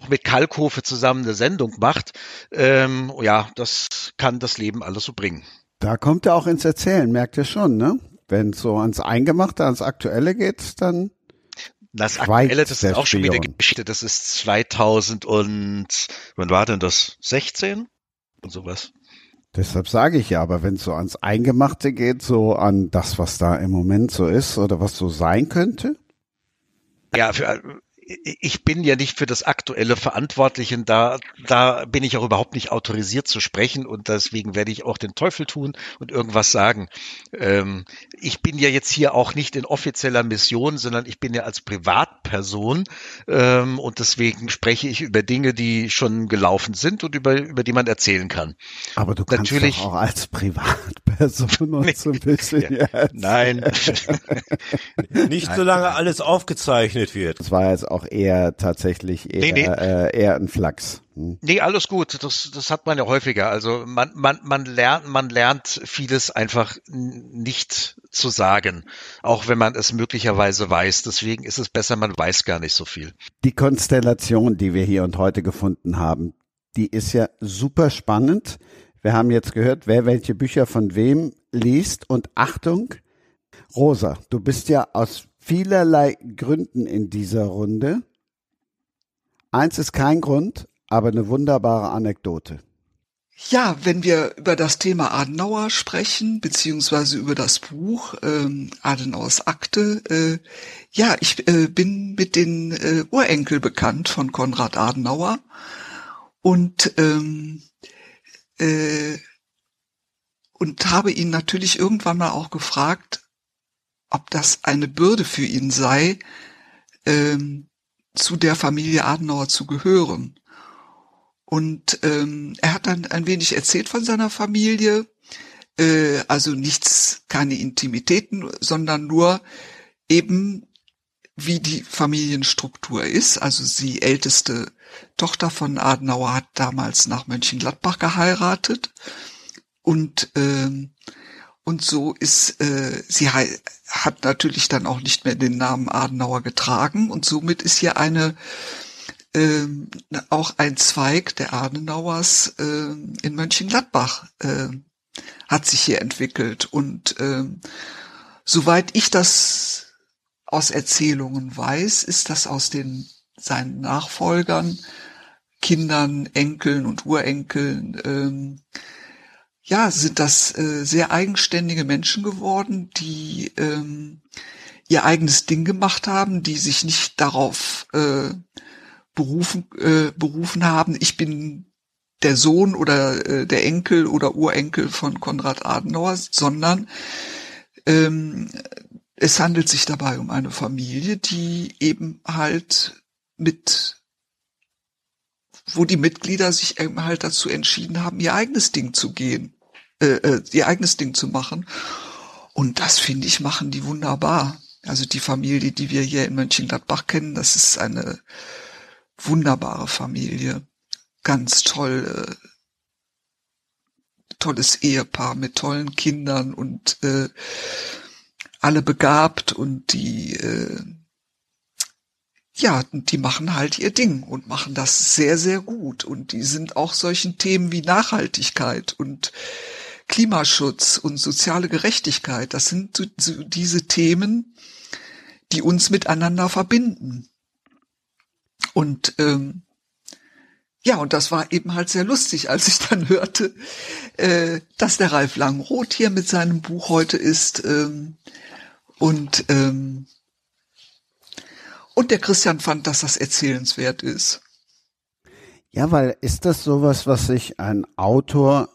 mit Kalkofe zusammen eine Sendung macht. Ähm, ja, das kann das Leben alles so bringen. Da kommt er auch ins Erzählen, merkt ihr schon, ne? Wenn es so ans Eingemachte, ans Aktuelle geht, dann das Aktuelle, das ist auch schon wieder Geschichte. Das ist 2000 und wann war denn das? 16 und sowas. Deshalb sage ich ja, aber wenn es so ans Eingemachte geht, so an das, was da im Moment so ist oder was so sein könnte? Ja, für, ich bin ja nicht für das aktuelle Verantwortliche, da, da bin ich auch überhaupt nicht autorisiert zu sprechen und deswegen werde ich auch den Teufel tun und irgendwas sagen. Ähm, ich bin ja jetzt hier auch nicht in offizieller Mission, sondern ich bin ja als Privatperson ähm, und deswegen spreche ich über Dinge, die schon gelaufen sind und über, über die man erzählen kann. Aber du kannst Natürlich, doch auch als Privatperson uns so ein bisschen ja, Nein. nicht solange alles aufgezeichnet wird. Das war jetzt auch eher tatsächlich eher, nee, nee. Äh, eher ein Flachs. Hm. Nee, alles gut. Das, das hat man ja häufiger. Also man, man, man lernt, man lernt vieles einfach nicht zu sagen, auch wenn man es möglicherweise weiß. Deswegen ist es besser, man weiß gar nicht so viel. Die Konstellation, die wir hier und heute gefunden haben, die ist ja super spannend. Wir haben jetzt gehört, wer welche Bücher von wem liest und Achtung, Rosa, du bist ja aus vielerlei Gründen in dieser Runde. Eins ist kein Grund, aber eine wunderbare Anekdote. Ja, wenn wir über das Thema Adenauer sprechen, beziehungsweise über das Buch ähm, Adenauers Akte, äh, ja, ich äh, bin mit den äh, Urenkel bekannt von Konrad Adenauer und ähm, äh, und habe ihn natürlich irgendwann mal auch gefragt, ob das eine Bürde für ihn sei, ähm, zu der Familie Adenauer zu gehören. Und ähm, er hat dann ein wenig erzählt von seiner Familie, äh, also nichts, keine Intimitäten, sondern nur eben, wie die Familienstruktur ist. Also die älteste Tochter von Adenauer hat damals nach Mönchengladbach geheiratet und ähm, und so ist äh, sie hat natürlich dann auch nicht mehr den Namen Adenauer getragen. Und somit ist hier eine ähm, auch ein Zweig der Adenauers äh, in Mönchengladbach äh, hat sich hier entwickelt. Und äh, soweit ich das aus Erzählungen weiß, ist das aus den seinen Nachfolgern, Kindern, Enkeln und Urenkeln ähm, ja, sind das äh, sehr eigenständige Menschen geworden, die ähm, ihr eigenes Ding gemacht haben, die sich nicht darauf äh, berufen, äh, berufen haben, ich bin der Sohn oder äh, der Enkel oder Urenkel von Konrad Adenauer, sondern ähm, es handelt sich dabei um eine Familie, die eben halt mit, wo die Mitglieder sich eben halt dazu entschieden haben, ihr eigenes Ding zu gehen, äh, äh, ihr eigenes Ding zu machen. Und das finde ich machen die wunderbar. Also die Familie, die wir hier in Mönchengladbach kennen, das ist eine wunderbare Familie. Ganz toll, äh, tolles Ehepaar mit tollen Kindern und äh, alle begabt und die äh, ja, die machen halt ihr Ding und machen das sehr, sehr gut. Und die sind auch solchen Themen wie Nachhaltigkeit und Klimaschutz und soziale Gerechtigkeit. Das sind so, diese Themen, die uns miteinander verbinden. Und ähm, ja, und das war eben halt sehr lustig, als ich dann hörte, äh, dass der Ralf Langroth hier mit seinem Buch heute ist ähm, und ähm, und der Christian fand, dass das erzählenswert ist. Ja, weil ist das sowas, was sich ein Autor,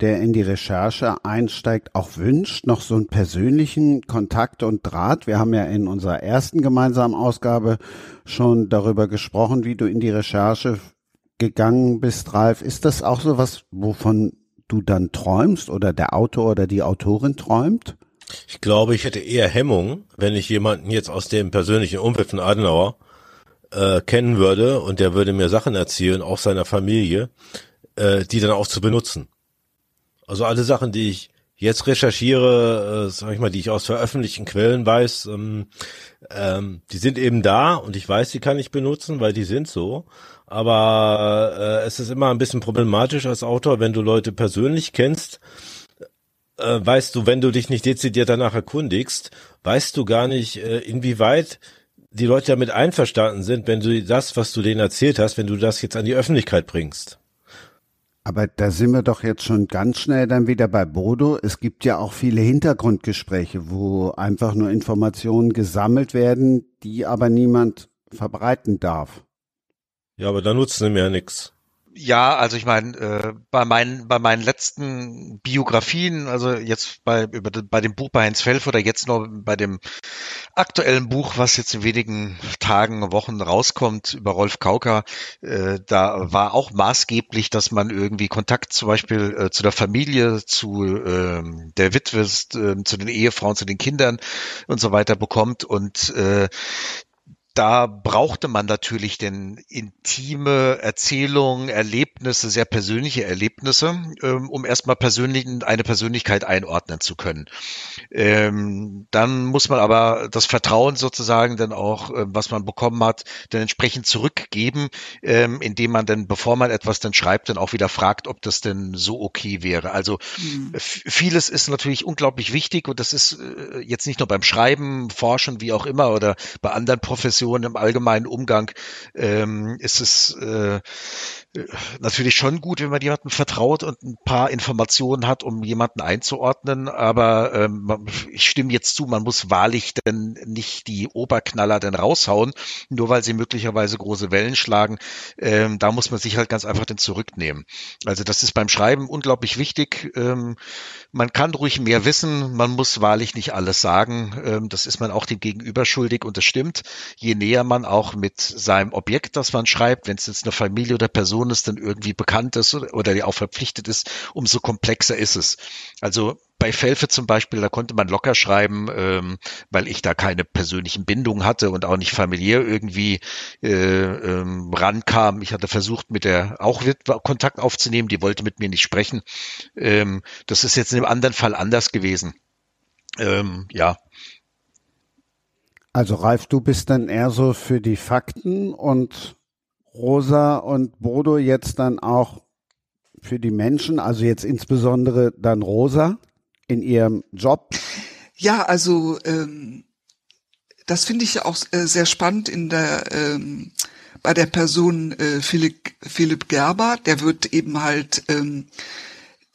der in die Recherche einsteigt, auch wünscht, noch so einen persönlichen Kontakt und Draht? Wir haben ja in unserer ersten gemeinsamen Ausgabe schon darüber gesprochen, wie du in die Recherche gegangen bist, Ralf. Ist das auch so was, wovon du dann träumst oder der Autor oder die Autorin träumt? Ich glaube, ich hätte eher Hemmung, wenn ich jemanden jetzt aus dem persönlichen Umfeld von Adenauer äh, kennen würde und der würde mir Sachen erzählen, auch seiner Familie, äh, die dann auch zu benutzen. Also alle Sachen, die ich jetzt recherchiere, äh, sag ich mal, die ich aus veröffentlichten Quellen weiß, ähm, ähm, die sind eben da und ich weiß, die kann ich benutzen, weil die sind so. Aber äh, es ist immer ein bisschen problematisch als Autor, wenn du Leute persönlich kennst, äh, weißt du, wenn du dich nicht dezidiert danach erkundigst, weißt du gar nicht, äh, inwieweit die Leute damit einverstanden sind, wenn du das, was du denen erzählt hast, wenn du das jetzt an die Öffentlichkeit bringst. Aber da sind wir doch jetzt schon ganz schnell dann wieder bei Bodo. Es gibt ja auch viele Hintergrundgespräche, wo einfach nur Informationen gesammelt werden, die aber niemand verbreiten darf. Ja, aber da nutzen sie mir ja nichts. Ja, also ich meine, äh, bei meinen bei meinen letzten Biografien, also jetzt bei über bei dem Buch bei Heinz Felf oder jetzt noch bei dem aktuellen Buch, was jetzt in wenigen Tagen, Wochen rauskommt über Rolf Kauker, äh, da war auch maßgeblich, dass man irgendwie Kontakt zum Beispiel äh, zu der Familie, zu äh, der Witwe, äh, zu den Ehefrauen, zu den Kindern und so weiter bekommt. Und äh, da brauchte man natürlich denn intime Erzählungen, Erlebnisse, sehr persönliche Erlebnisse, ähm, um erstmal persönlich eine Persönlichkeit einordnen zu können. Ähm, dann muss man aber das Vertrauen sozusagen dann auch, äh, was man bekommen hat, dann entsprechend zurückgeben, ähm, indem man dann, bevor man etwas dann schreibt, dann auch wieder fragt, ob das denn so okay wäre. Also mhm. vieles ist natürlich unglaublich wichtig und das ist äh, jetzt nicht nur beim Schreiben, Forschen, wie auch immer oder bei anderen Professionen Kommunikation, im allgemeinen Umgang ähm, ist es äh, natürlich schon gut, wenn man jemandem vertraut und ein paar Informationen hat, um jemanden einzuordnen. Aber ähm, ich stimme jetzt zu, man muss wahrlich denn nicht die Oberknaller denn raushauen, nur weil sie möglicherweise große Wellen schlagen. Ähm, da muss man sich halt ganz einfach den zurücknehmen. Also das ist beim Schreiben unglaublich wichtig. Ähm, man kann ruhig mehr wissen, man muss wahrlich nicht alles sagen. Ähm, das ist man auch dem Gegenüber schuldig und das stimmt. Je näher man auch mit seinem Objekt, das man schreibt, wenn es jetzt eine Familie oder Person ist, dann irgendwie bekannt ist oder die auch verpflichtet ist, umso komplexer ist es. Also bei Felfe zum Beispiel, da konnte man locker schreiben, ähm, weil ich da keine persönlichen Bindungen hatte und auch nicht familiär irgendwie äh, ähm, rankam. Ich hatte versucht, mit der auch Kontakt aufzunehmen, die wollte mit mir nicht sprechen. Ähm, das ist jetzt in einem anderen Fall anders gewesen. Ähm, ja. Also Ralf, du bist dann eher so für die Fakten und Rosa und Bodo jetzt dann auch für die Menschen, also jetzt insbesondere dann Rosa in ihrem Job? Ja, also ähm, das finde ich auch äh, sehr spannend in der ähm, bei der Person äh, Philipp, Philipp Gerber. Der wird eben halt ähm,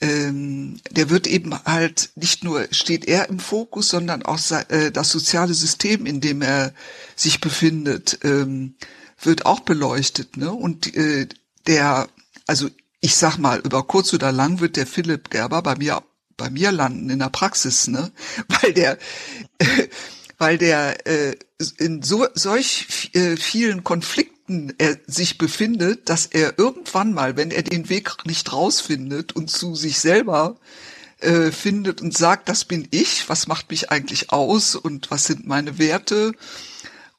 ähm, der wird eben halt nicht nur steht er im Fokus, sondern auch äh, das soziale System, in dem er sich befindet, ähm, wird auch beleuchtet. Ne? Und äh, der, also ich sag mal, über kurz oder lang wird der Philipp Gerber bei mir bei mir landen in der Praxis, ne? Weil der weil der äh, in so solch äh, vielen Konflikten er sich befindet, dass er irgendwann mal, wenn er den Weg nicht rausfindet und zu sich selber äh, findet und sagt, das bin ich, was macht mich eigentlich aus und was sind meine Werte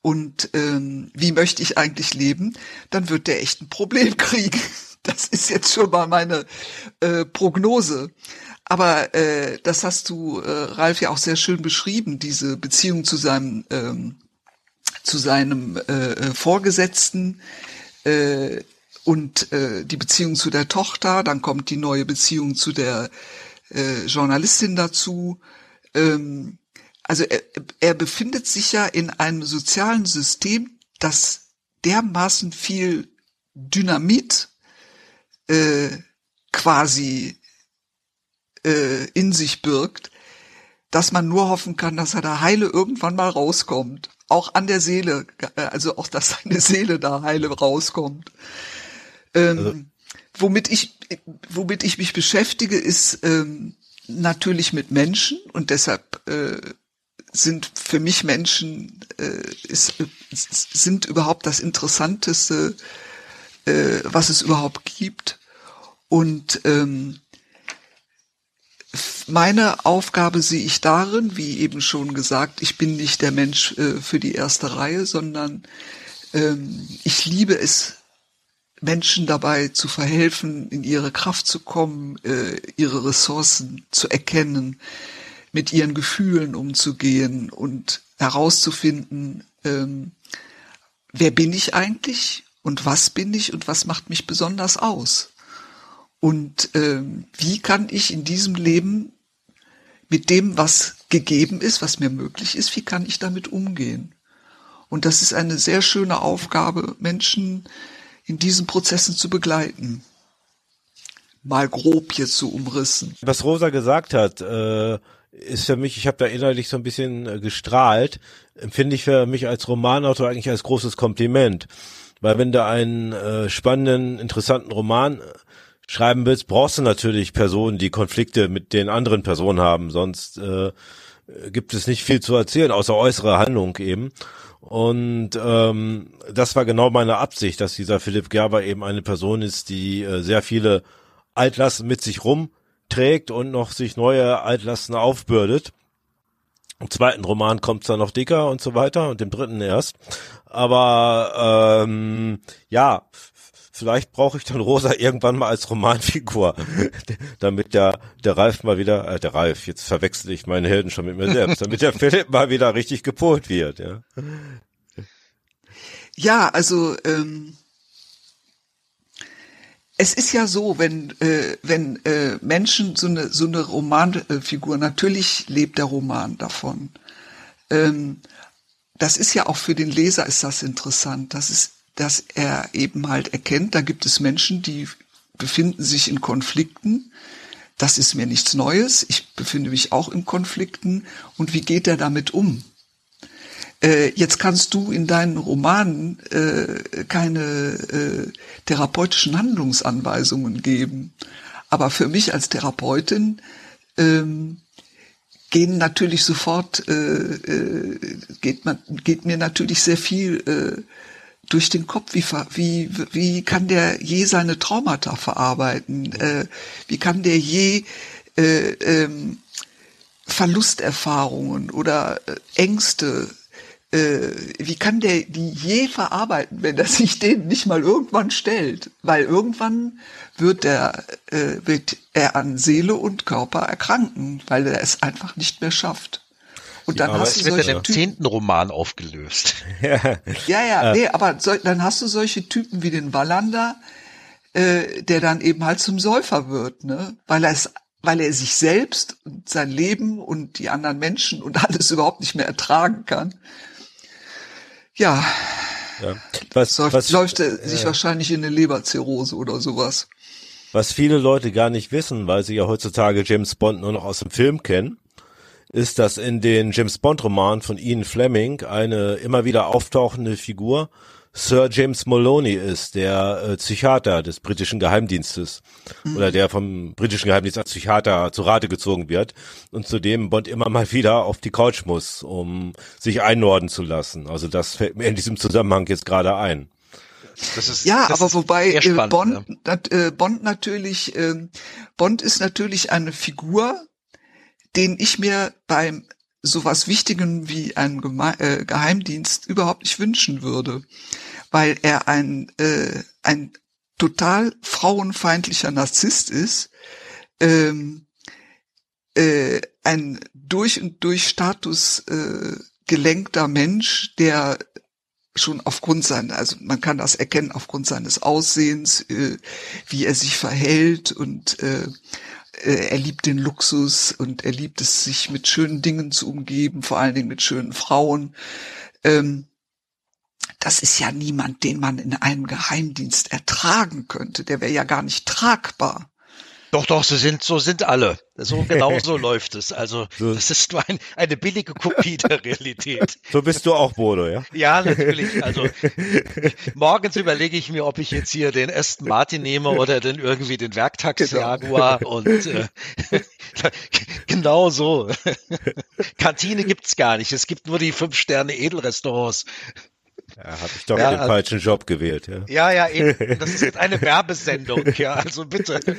und ähm, wie möchte ich eigentlich leben, dann wird der echt ein Problem kriegen. Das ist jetzt schon mal meine äh, Prognose. Aber äh, das hast du, äh, Ralf, ja auch sehr schön beschrieben, diese Beziehung zu seinem ähm, zu seinem äh, äh, Vorgesetzten äh, und äh, die Beziehung zu der Tochter. Dann kommt die neue Beziehung zu der äh, Journalistin dazu. Ähm, also er, er befindet sich ja in einem sozialen System, das dermaßen viel Dynamit äh, quasi äh, in sich birgt, dass man nur hoffen kann, dass er da heile irgendwann mal rauskommt. Auch an der Seele, äh, also auch, dass seine Seele da heile rauskommt. Ähm, also. Womit ich, womit ich mich beschäftige, ist ähm, natürlich mit Menschen und deshalb äh, sind für mich Menschen äh, ist, sind überhaupt das Interessanteste, äh, was es überhaupt gibt. Und ähm, meine Aufgabe sehe ich darin, wie eben schon gesagt, ich bin nicht der Mensch äh, für die erste Reihe, sondern ähm, ich liebe es, Menschen dabei zu verhelfen, in ihre Kraft zu kommen, äh, ihre Ressourcen zu erkennen, mit ihren Gefühlen umzugehen und herauszufinden, ähm, wer bin ich eigentlich und was bin ich und was macht mich besonders aus. Und ähm, wie kann ich in diesem Leben mit dem, was gegeben ist, was mir möglich ist, wie kann ich damit umgehen? Und das ist eine sehr schöne Aufgabe, Menschen in diesen Prozessen zu begleiten. Mal grob jetzt so umrissen. Was Rosa gesagt hat, äh, ist für mich, ich habe da innerlich so ein bisschen äh, gestrahlt, empfinde ich für mich als Romanautor eigentlich als großes Kompliment. Weil wenn du einen äh, spannenden, interessanten Roman schreiben willst, brauchst du natürlich Personen, die Konflikte mit den anderen Personen haben, sonst äh, gibt es nicht viel zu erzählen, außer äußere Handlung eben. Und ähm, das war genau meine Absicht, dass dieser Philipp Gerber eben eine Person ist, die äh, sehr viele Altlasten mit sich rumträgt und noch sich neue Altlasten aufbürdet. Im zweiten Roman kommt's dann noch dicker und so weiter und im dritten erst. Aber ähm, ja, vielleicht brauche ich dann Rosa irgendwann mal als Romanfigur, damit der, der Ralf mal wieder, äh, der Ralf, jetzt verwechsel ich meine Helden schon mit mir selbst, damit der Philipp mal wieder richtig gepolt wird, ja. Ja, also ähm, es ist ja so, wenn äh, wenn äh, Menschen so eine so eine Romanfigur natürlich lebt der Roman davon. Ähm, das ist ja auch für den Leser ist das interessant. Das ist dass er eben halt erkennt, da gibt es Menschen, die befinden sich in Konflikten. Das ist mir nichts Neues. Ich befinde mich auch in Konflikten. Und wie geht er damit um? Äh, jetzt kannst du in deinen Romanen äh, keine äh, therapeutischen Handlungsanweisungen geben. Aber für mich als Therapeutin ähm, gehen natürlich sofort, äh, äh, geht, man, geht mir natürlich sehr viel äh, durch den Kopf, wie, wie, wie kann der je seine Traumata verarbeiten? Äh, wie kann der je äh, ähm, Verlusterfahrungen oder äh, Ängste, äh, wie kann der die je verarbeiten, wenn er sich denen nicht mal irgendwann stellt? Weil irgendwann wird er, äh, wird er an Seele und Körper erkranken, weil er es einfach nicht mehr schafft. Und dann aber hast es du wird solche im zehnten Roman aufgelöst. ja, ja, nee, aber so, dann hast du solche Typen wie den Wallander, äh, der dann eben halt zum Säufer wird, ne? Weil er es, weil er sich selbst und sein Leben und die anderen Menschen und alles überhaupt nicht mehr ertragen kann. Ja. ja. Was, läuft, was, läuft er sich wahrscheinlich in eine Leberzirrhose oder sowas. Was viele Leute gar nicht wissen, weil sie ja heutzutage James Bond nur noch aus dem Film kennen, ist, dass in den James Bond Romanen von Ian Fleming eine immer wieder auftauchende Figur Sir James Moloney ist, der äh, Psychiater des britischen Geheimdienstes mhm. oder der vom britischen Geheimdienst als Psychiater zu Rate gezogen wird und zu dem Bond immer mal wieder auf die Couch muss, um sich einnorden zu lassen. Also das fällt mir in diesem Zusammenhang jetzt gerade ein. Ist, ja, aber wobei äh, spannend, Bond, ja. äh, Bond natürlich, äh, Bond ist natürlich eine Figur, den ich mir beim sowas Wichtigem wie ein Geme äh, Geheimdienst überhaupt nicht wünschen würde, weil er ein, äh, ein total frauenfeindlicher Narzisst ist, ähm, äh, ein durch und durch Status äh, gelenkter Mensch, der schon aufgrund seiner, also man kann das erkennen aufgrund seines Aussehens, äh, wie er sich verhält und äh, er liebt den Luxus und er liebt es, sich mit schönen Dingen zu umgeben, vor allen Dingen mit schönen Frauen. Ähm, das ist ja niemand, den man in einem Geheimdienst ertragen könnte. Der wäre ja gar nicht tragbar. Doch, doch, so sind, so sind alle. So genau so läuft es. Also das ist nur ein, eine billige Kopie der Realität. So bist du auch, Bodo, ja? Ja, natürlich. Also morgens überlege ich mir, ob ich jetzt hier den Aston Martin nehme oder den irgendwie den Werktax genau. Jaguar und äh, genau so. Kantine gibt's gar nicht. Es gibt nur die fünf Sterne Edelrestaurants. Ja, habe ich doch ja, den also, falschen Job gewählt. Ja, ja, ja eben. Das ist jetzt eine Werbesendung. Ja, also bitte.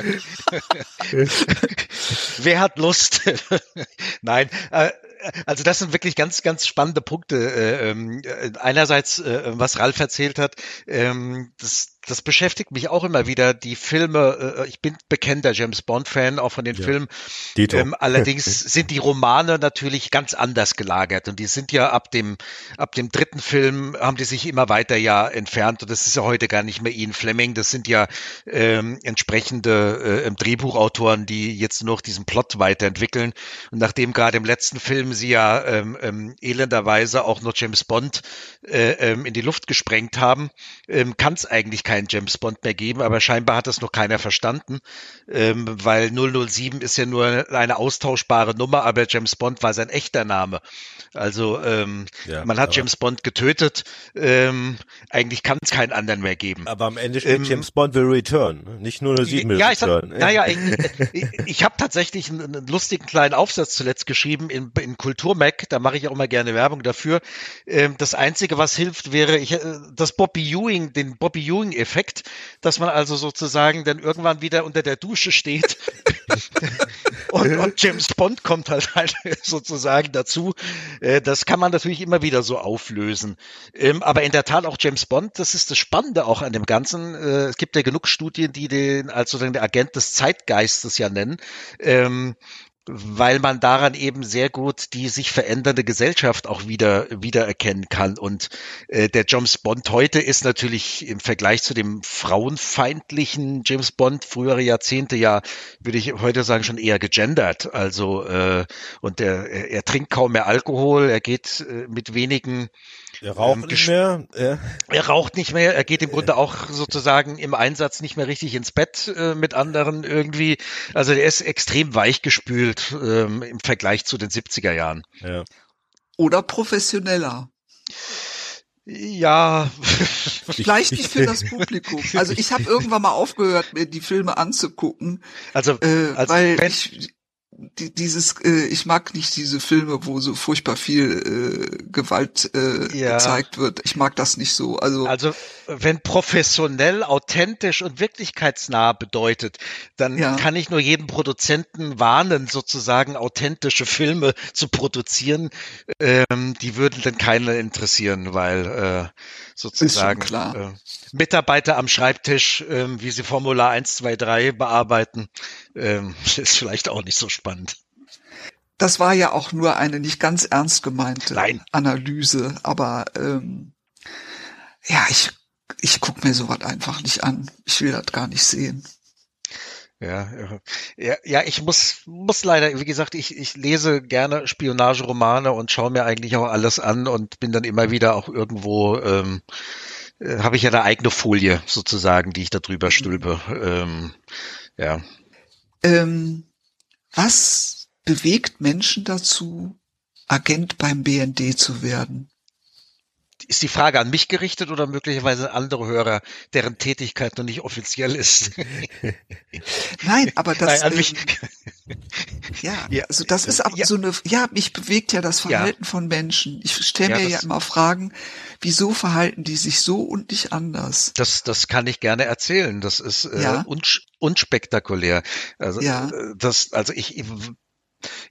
Wer hat Lust? Nein, äh, also das sind wirklich ganz, ganz spannende Punkte. Äh, ähm, äh, einerseits, äh, was Ralf erzählt hat, ähm, das, das beschäftigt mich auch immer wieder. Die Filme, äh, ich bin bekennender James Bond-Fan, auch von den ja. Filmen. Ähm, allerdings sind die Romane natürlich ganz anders gelagert und die sind ja ab dem, ab dem dritten Film haben die sich immer weiter ja entfernt und das ist ja heute gar nicht mehr Ian Fleming. Das sind ja ähm, entsprechende äh, Drehbuchautoren, die jetzt noch diesen Plot weiterentwickeln. Und nachdem gerade im letzten Film sie ja ähm, ähm, elenderweise auch noch James Bond äh, ähm, in die Luft gesprengt haben, ähm, kann es eigentlich kein keinen James Bond mehr geben, aber scheinbar hat das noch keiner verstanden, ähm, weil 007 ist ja nur eine austauschbare Nummer, aber James Bond war sein echter Name. Also ähm, ja, man hat James Bond getötet, ähm, eigentlich kann es keinen anderen mehr geben. Aber am Ende steht ähm, James Bond will return, nicht nur 007 will ja, return. Ich naja, ich, ich, ich habe tatsächlich einen, einen, lustigen kleinen Aufsatz zuletzt geschrieben in, in Kulturmac, da mache ich auch mal gerne Werbung dafür. Ähm, das Einzige, was hilft, wäre ich, äh, das Bobby Ewing, den Bobby Ewing Effekt, dass man also sozusagen dann irgendwann wieder unter der Dusche steht und, und, James Bond kommt halt, halt sozusagen dazu. Äh, das kann man natürlich immer wieder so auflösen. Ähm, aber in der Tat auch James Bond, das ist das Spannende auch an dem Ganzen. Äh, es gibt ja genug Studien, die den als sozusagen der Agent des Zeitgeistes ja nennen. Weil man daran eben sehr gut die sich verändernde Gesellschaft auch wieder wiedererkennen kann. Und äh, der James Bond heute ist natürlich im Vergleich zu dem frauenfeindlichen James Bond frühere Jahrzehnte ja, würde ich heute sagen, schon eher gegendert. Also äh, und er, er trinkt kaum mehr Alkohol, er geht äh, mit wenigen er raucht ähm, nicht mehr. Ja. Er raucht nicht mehr. Er geht im Grunde auch sozusagen im Einsatz nicht mehr richtig ins Bett äh, mit anderen irgendwie. Also er ist extrem weichgespült ähm, im Vergleich zu den 70er Jahren. Ja. Oder professioneller. Ja. Vielleicht nicht für das Publikum. Also ich habe irgendwann mal aufgehört, mir die Filme anzugucken. Also, äh, also weil ich, die, dieses, äh, ich mag nicht diese Filme, wo so furchtbar viel äh, Gewalt äh, ja. gezeigt wird. Ich mag das nicht so. Also, also wenn professionell, authentisch und wirklichkeitsnah bedeutet, dann ja. kann ich nur jeden Produzenten warnen, sozusagen authentische Filme zu produzieren. Ähm, die würden dann keiner interessieren, weil äh, sozusagen äh, Mitarbeiter am Schreibtisch, äh, wie sie Formular 1, 2, 3 bearbeiten, äh, ist vielleicht auch nicht so spannend. Das war ja auch nur eine nicht ganz ernst gemeinte Nein. Analyse, aber ähm, ja, ich, ich guck mir sowas einfach nicht an. Ich will das gar nicht sehen. Ja, ja, ja, ich muss, muss leider, wie gesagt, ich, ich lese gerne Spionageromane und schaue mir eigentlich auch alles an und bin dann immer wieder auch irgendwo, ähm, äh, habe ich ja eine eigene Folie sozusagen, die ich da drüber stülpe. Ähm, ja. Ähm, was bewegt Menschen dazu, Agent beim BND zu werden? Ist die Frage an mich gerichtet oder möglicherweise andere Hörer, deren Tätigkeit noch nicht offiziell ist? Nein, aber das, Nein, an ähm, ja, also das ist Ja. so eine, ja, mich bewegt ja das Ja. Verhalten von Menschen. Ich stelle Ja, mir ja das- immer Fragen, wieso verhalten die sich so und nicht anders? Das, das kann ich gerne erzählen. Das ist äh, Ja. unspektakulär. Also, Ja. äh, das, also ich,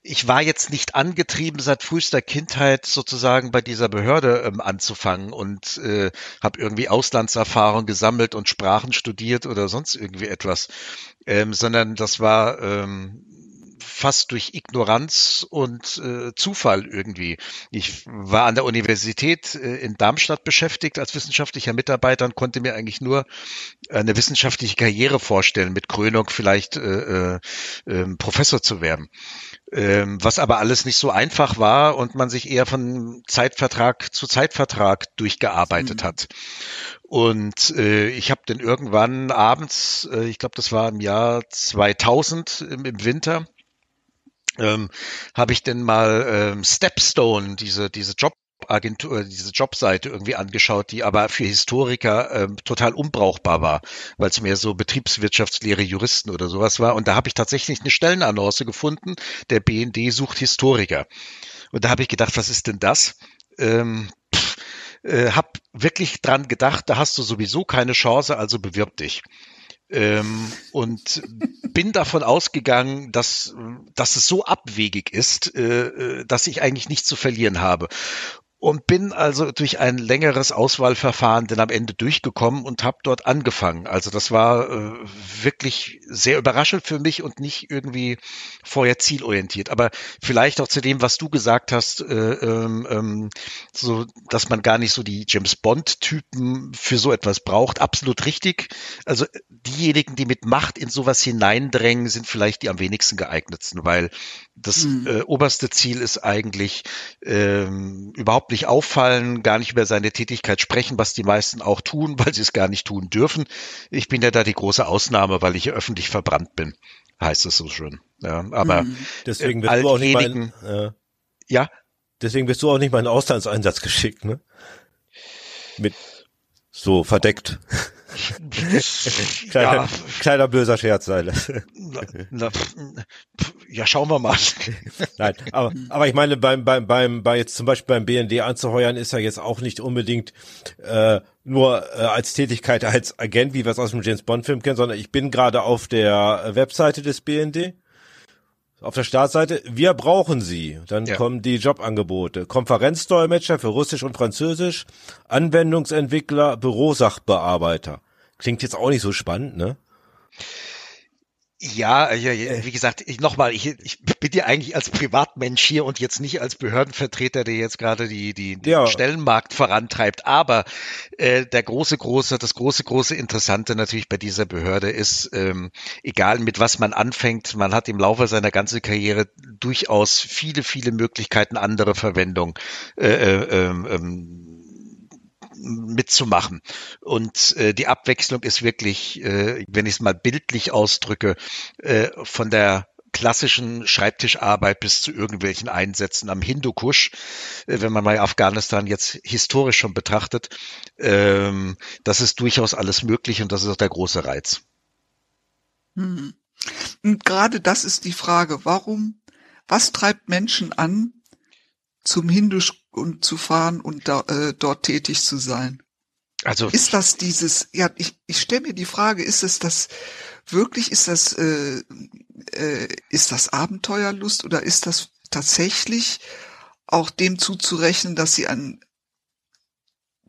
ich war jetzt nicht angetrieben, seit frühester Kindheit sozusagen bei dieser Behörde ähm, anzufangen und äh, habe irgendwie Auslandserfahrung gesammelt und Sprachen studiert oder sonst irgendwie etwas, ähm, sondern das war ähm, fast durch Ignoranz und äh, Zufall irgendwie. Ich war an der Universität äh, in Darmstadt beschäftigt als wissenschaftlicher Mitarbeiter und konnte mir eigentlich nur eine wissenschaftliche Karriere vorstellen, mit Krönung vielleicht äh, äh, ähm, Professor zu werden. Ähm, was aber alles nicht so einfach war und man sich eher von Zeitvertrag zu Zeitvertrag durchgearbeitet hat. Und äh, ich habe dann irgendwann abends, äh, ich glaube, das war im Jahr 2000 im, im Winter, ähm, habe ich denn mal ähm, Stepstone, diese, diese Jobagentur, diese Jobseite irgendwie angeschaut, die aber für Historiker ähm, total unbrauchbar war, weil es mehr so Betriebswirtschaftslehre Juristen oder sowas war. Und da habe ich tatsächlich eine Stellenannonce gefunden, der BND sucht Historiker. Und da habe ich gedacht, was ist denn das? Ähm, pff, äh, hab wirklich dran gedacht, da hast du sowieso keine Chance, also bewirb dich. Ähm, und bin davon ausgegangen, dass, dass es so abwegig ist, äh, äh, dass ich eigentlich nichts zu verlieren habe. Und bin also durch ein längeres Auswahlverfahren dann am Ende durchgekommen und habe dort angefangen. Also das war äh, wirklich sehr überraschend für mich und nicht irgendwie vorher zielorientiert. Aber vielleicht auch zu dem, was du gesagt hast, äh, ähm, ähm, so, dass man gar nicht so die James Bond-Typen für so etwas braucht. Absolut richtig. Also diejenigen, die mit Macht in sowas hineindrängen, sind vielleicht die am wenigsten geeignetsten, weil das Mhm. äh, oberste Ziel ist eigentlich ähm, überhaupt nicht auffallen, gar nicht über seine Tätigkeit sprechen, was die meisten auch tun, weil sie es gar nicht tun dürfen. Ich bin ja da die große Ausnahme, weil ich öffentlich verbrannt bin, heißt es so schön. Ja, aber Mhm. Deswegen Äh, bist du auch nicht mein, alljenigen- äh, ja, deswegen bist du auch nicht mal in Auslandseinsatz geschickt, ne? Mit so verdeckt. Kleiner, ja, kleiner böser Scherz na, na, pf, ja, schauen wir mal. Nein, aber, aber ich meine, beim, beim, beim, bei jetzt zum Beispiel beim BND anzuheuern, ist ja jetzt auch nicht unbedingt äh, nur äh, als Tätigkeit als Agent, wie wir es aus dem James Bond Film kennen, sondern ich bin gerade auf der Webseite des BND. Auf der Startseite, wir brauchen Sie. Dann Ja. kommen die Jobangebote. Konferenzdolmetscher für Russisch und Französisch, Anwendungsentwickler, Bürosachbearbeiter. Klingt jetzt auch nicht so spannend, ne? Ja, ja, ja, wie gesagt, ich, nochmal, ich, ich bin ja eigentlich als Privatmensch hier und jetzt nicht als Behördenvertreter, der jetzt gerade die, die, den Ja. Stellenmarkt vorantreibt. Aber äh, der große, große, das große, große Interessante natürlich bei dieser Behörde ist, ähm, egal mit was man anfängt, man hat im Laufe seiner ganzen Karriere durchaus viele, viele Möglichkeiten, andere Verwendung äh, äh, ähm, ähm, mitzumachen. Und äh, die Abwechslung ist wirklich, äh, wenn ich es mal bildlich ausdrücke, äh, von der klassischen Schreibtischarbeit bis zu irgendwelchen Einsätzen am Hindukusch, äh, wenn man mal Afghanistan jetzt historisch schon betrachtet, ähm, das ist durchaus alles möglich und das ist auch der große Reiz. Mhm. Und gerade das ist die Frage, warum, was treibt Menschen an, zum Hindusch und zu fahren und da, äh, dort tätig zu sein? Also Ist das dieses, ja, ich, ich stelle mir die Frage, ist es das wirklich, ist das, äh, äh, ist das Abenteuerlust oder ist das tatsächlich auch dem zuzurechnen, dass sie ein